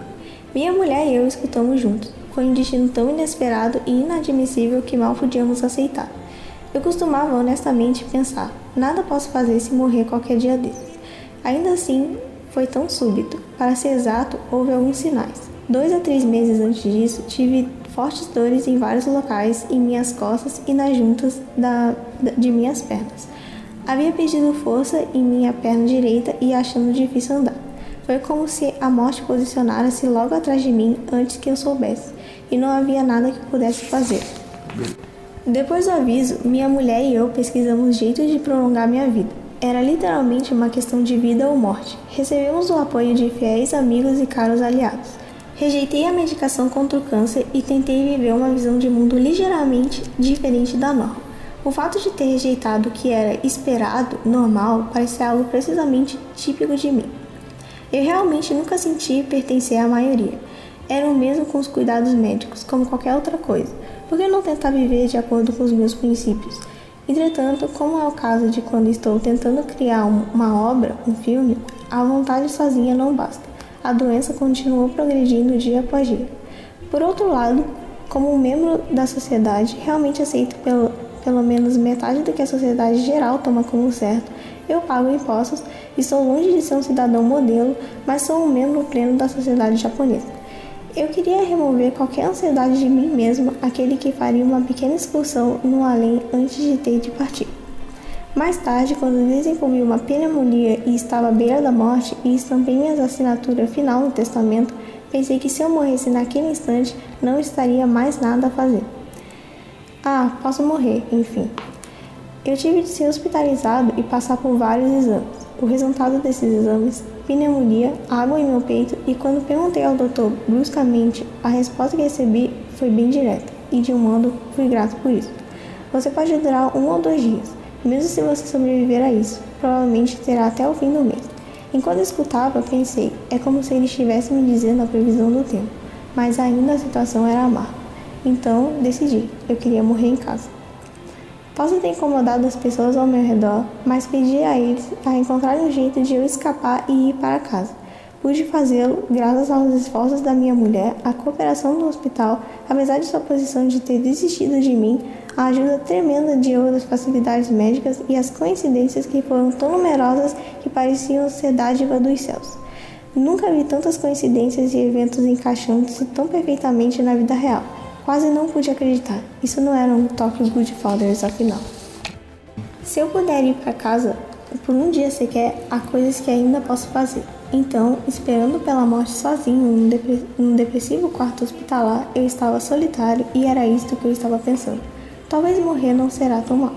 Minha mulher e eu escutamos juntos. Foi um destino tão inesperado e inadmissível que mal podíamos aceitar. Eu costumava honestamente pensar: nada posso fazer se morrer qualquer dia desses. Ainda assim, foi tão súbito. Para ser exato, houve alguns sinais. Dois a três meses antes disso, tive fortes dores em vários locais, em minhas costas e nas juntas da, de minhas pernas. Havia perdido força em minha perna direita e achando difícil andar. Foi como se a morte posicionara-se logo atrás de mim antes que eu soubesse, e não havia nada que pudesse fazer. Depois do aviso, minha mulher e eu pesquisamos jeitos de prolongar minha vida. Era literalmente uma questão de vida ou morte. Recebemos o apoio de fiéis amigos e caros aliados. Rejeitei a medicação contra o câncer e tentei viver uma visão de mundo ligeiramente diferente da norma. O fato de ter rejeitado o que era esperado, normal, parecia algo precisamente típico de mim. Eu realmente nunca senti pertencer à maioria. Era o mesmo com os cuidados médicos, como qualquer outra coisa. Por que não tentar viver de acordo com os meus princípios? Entretanto, como é o caso de quando estou tentando criar uma obra, um filme, a vontade sozinha não basta. A doença continuou progredindo dia após dia. Por outro lado, como um membro da sociedade, realmente aceito pelo, pelo menos metade do que a sociedade geral toma como certo, eu pago impostos e sou longe de ser um cidadão modelo, mas sou um membro pleno da sociedade japonesa. Eu queria remover qualquer ansiedade de mim mesma, aquele que faria uma pequena excursão no além antes de ter de partir. Mais tarde, quando desenvolvi uma pneumonia e estava à beira da morte e estampei minha assinatura final no testamento, pensei que se eu morresse naquele instante, não estaria mais nada a fazer. Ah, posso morrer, enfim. Eu tive de ser hospitalizado e passar por vários exames. O resultado desses exames pneumonia, água em meu peito e quando perguntei ao doutor bruscamente, a resposta que recebi foi bem direta e de um modo fui grato por isso. Você pode durar um ou dois dias, mesmo se você sobreviver a isso, provavelmente terá até o fim do mês. Enquanto escutava, pensei, é como se ele estivesse me dizendo a previsão do tempo, mas ainda a situação era amarga. Então, decidi, eu queria morrer em casa. Posso ter incomodado as pessoas ao meu redor, mas pedi a eles a encontrar um jeito de eu escapar e ir para casa. Pude fazê-lo graças aos esforços da minha mulher, a cooperação do hospital, apesar de sua posição de ter desistido de mim, a ajuda tremenda de outras facilidades médicas e as coincidências que foram tão numerosas que pareciam ser dádiva dos céus. Nunca vi tantas coincidências e eventos encaixando-se tão perfeitamente na vida real. Quase não pude acreditar. Isso não era um toque Good Fathers, afinal. Se eu puder ir para casa por um dia sequer, há coisas que ainda posso fazer. Então, esperando pela morte sozinho num depressivo quarto hospitalar, eu estava solitário e era isto que eu estava pensando. Talvez morrer não será tão mal.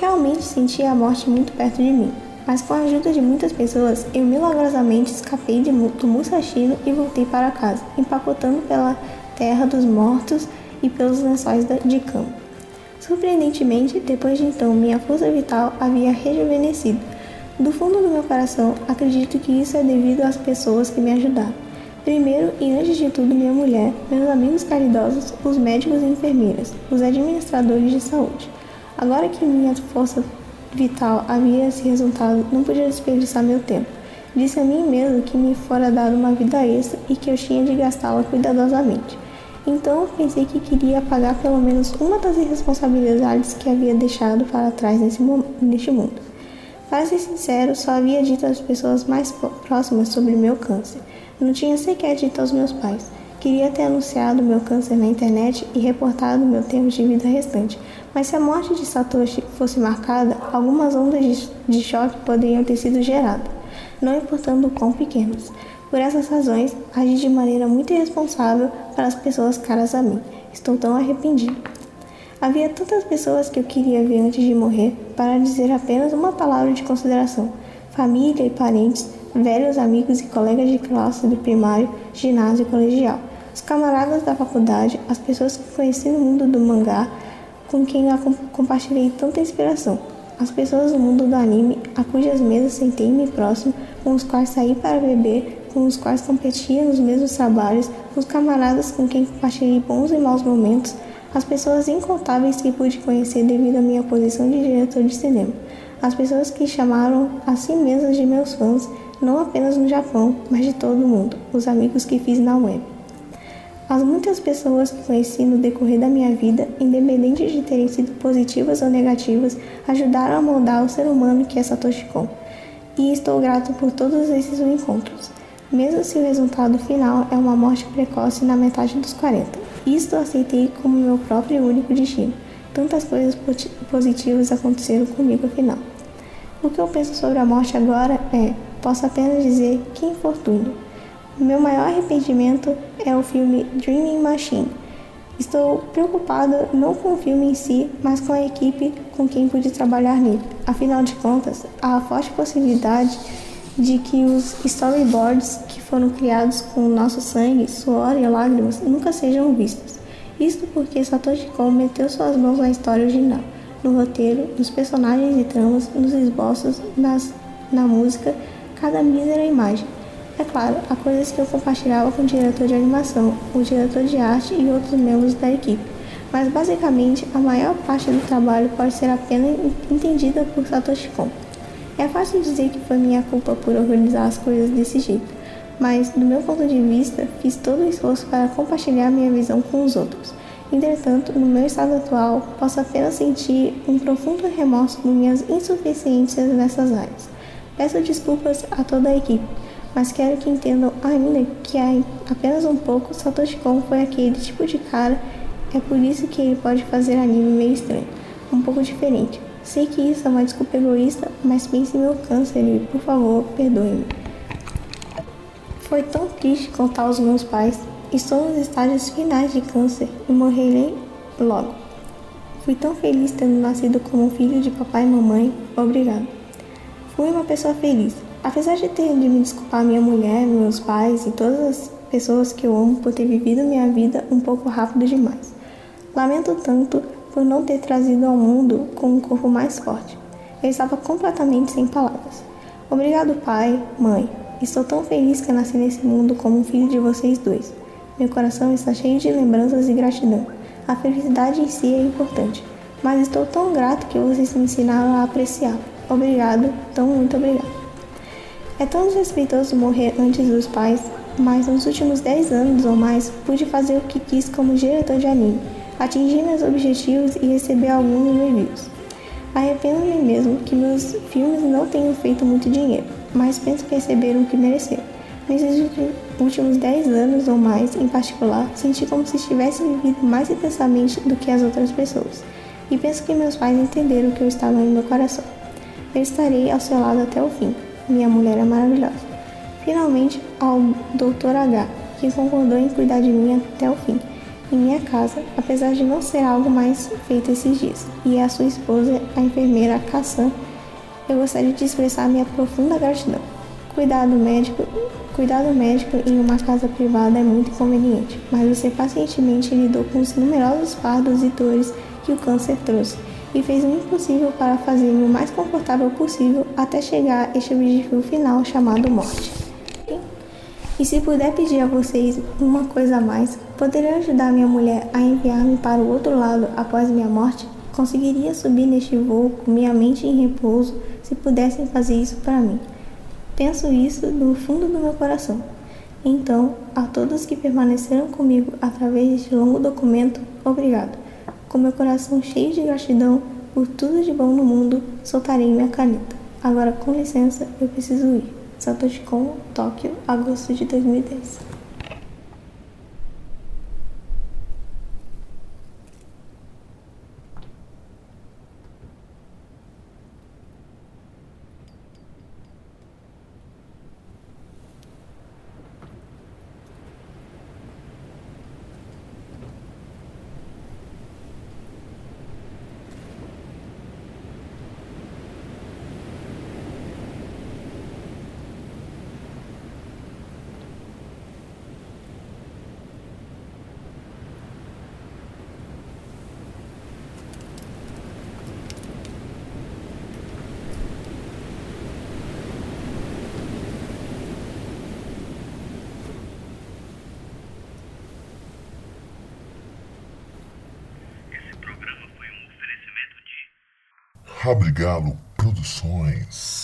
Realmente sentia a morte muito perto de mim, mas com a ajuda de muitas pessoas, eu milagrosamente escapei de, do Musashino e voltei para casa, empacotando pela terra dos mortos e pelos lençóis de cama. Surpreendentemente, depois de então, minha força vital havia rejuvenescido. Do fundo do meu coração, acredito que isso é devido às pessoas que me ajudaram. Primeiro e antes de tudo, minha mulher, meus amigos caridosos, os médicos e enfermeiras, os administradores de saúde. Agora que minha força vital havia esse resultado, não podia desperdiçar meu tempo. Disse a mim mesmo que me fora dado uma vida extra e que eu tinha de gastá-la cuidadosamente. Então pensei que queria pagar pelo menos uma das irresponsabilidades que havia deixado para trás nesse, neste mundo. Para ser sincero, só havia dito às pessoas mais próximas sobre meu câncer. Não tinha sequer dito aos meus pais. Queria ter anunciado meu câncer na internet e reportado meu tempo de vida restante, mas se a morte de Satoshi fosse marcada, algumas ondas de choque poderiam ter sido geradas, não importando o quão pequenas. Por essas razões, agi de maneira muito irresponsável para as pessoas caras a mim. Estou tão arrependido. Havia tantas pessoas que eu queria ver antes de morrer para dizer apenas uma palavra de consideração. Família e parentes, velhos amigos e colegas de classe do primário, ginásio e colegial os camaradas da faculdade, as pessoas que conheci no mundo do mangá, com quem eu compartilhei tanta inspiração, as pessoas do mundo do anime, a cujas mesas sentei-me próximo, com os quais saí para beber, com os quais competia nos mesmos trabalhos, os camaradas com quem compartilhei bons e maus momentos, as pessoas incontáveis que pude conhecer devido à minha posição de diretor de cinema, as pessoas que chamaram a si mesmas de meus fãs, não apenas no Japão, mas de todo o mundo, os amigos que fiz na web. As muitas pessoas que conheci no decorrer da minha vida, independente de terem sido positivas ou negativas, ajudaram a moldar o ser humano que é Satoshi Kon. E estou grato por todos esses encontros, mesmo se o resultado final é uma morte precoce na metade dos 40. Isto aceitei como meu próprio e único destino. Tantas coisas positivas aconteceram comigo afinal. O que eu penso sobre a morte agora é: posso apenas dizer que infortúnio. Meu maior arrependimento é o filme Dreaming Machine. Estou preocupada não com o filme em si, mas com a equipe com quem pude trabalhar nele. Afinal de contas, há a forte possibilidade de que os storyboards que foram criados com nosso sangue, suor e lágrimas nunca sejam vistos. Isto porque Satoshi Kon meteu suas mãos na história original, no roteiro, nos personagens e tramas, nos esboços, nas, na música, cada mísera imagem. É claro, há coisas que eu compartilhava com o diretor de animação, o diretor de arte e outros membros da equipe, mas basicamente a maior parte do trabalho pode ser apenas entendida por Satoshi Kon. É fácil dizer que foi minha culpa por organizar as coisas desse jeito, mas do meu ponto de vista, fiz todo o esforço para compartilhar minha visão com os outros. Entretanto, no meu estado atual, posso apenas sentir um profundo remorso por minhas insuficiências nessas áreas. Peço desculpas a toda a equipe mas quero que entendam ainda que há apenas um pouco Satoshi Kon foi aquele tipo de cara, é por isso que ele pode fazer anime meio estranho, um pouco diferente. Sei que isso é uma desculpa egoísta, mas pense em meu câncer e, por favor, perdoe-me. Foi tão triste contar aos meus pais. Estou nos estágios finais de câncer e morrerei logo. Fui tão feliz tendo nascido como filho de papai e mamãe. Obrigado. Fui uma pessoa feliz, Apesar de ter de me desculpar minha mulher, meus pais e todas as pessoas que eu amo por ter vivido minha vida um pouco rápido demais. Lamento tanto por não ter trazido ao mundo com um corpo mais forte. Eu estava completamente sem palavras. Obrigado, pai, mãe. Estou tão feliz que nasci nesse mundo como um filho de vocês dois. Meu coração está cheio de lembranças e gratidão. A felicidade em si é importante, mas estou tão grato que vocês me ensinaram a apreciar. Obrigado, tão muito obrigado. É tão desrespeitoso morrer antes dos pais, mas nos últimos 10 anos ou mais pude fazer o que quis como diretor de anime, atingir meus objetivos e receber alguns reviews. Arrependo-me mesmo que meus filmes não tenham feito muito dinheiro, mas penso que receberam o que mereceram. Nesses últimos 10 anos ou mais, em particular, senti como se tivesse vivido mais intensamente do que as outras pessoas. E penso que meus pais entenderam o que eu estava no meu coração. Eu estarei ao seu lado até o fim. Minha mulher é maravilhosa. Finalmente, ao Dr. H, que concordou em cuidar de mim até o fim, em minha casa, apesar de não ser algo mais feito esses dias. E a sua esposa, a enfermeira Kassan, eu gostaria de expressar minha profunda gratidão. Cuidado médico, cuidado médico em uma casa privada é muito inconveniente, mas você pacientemente lidou com os numerosos fardos e dores que o câncer trouxe e fez o impossível para fazer-me o mais confortável possível até chegar a este objetivo final chamado morte. E se puder pedir a vocês uma coisa a mais, poderia ajudar minha mulher a enviar-me para o outro lado após minha morte? Conseguiria subir neste voo com minha mente em repouso se pudessem fazer isso para mim. Penso isso do fundo do meu coração. Então, a todos que permaneceram comigo através deste longo documento, obrigado. Com meu coração cheio de gratidão por tudo de bom no mundo, soltarei minha caneta. Agora, com licença, eu preciso ir. Satoshi Kon, Tóquio, agosto de 2010. Rabrigalo Produções.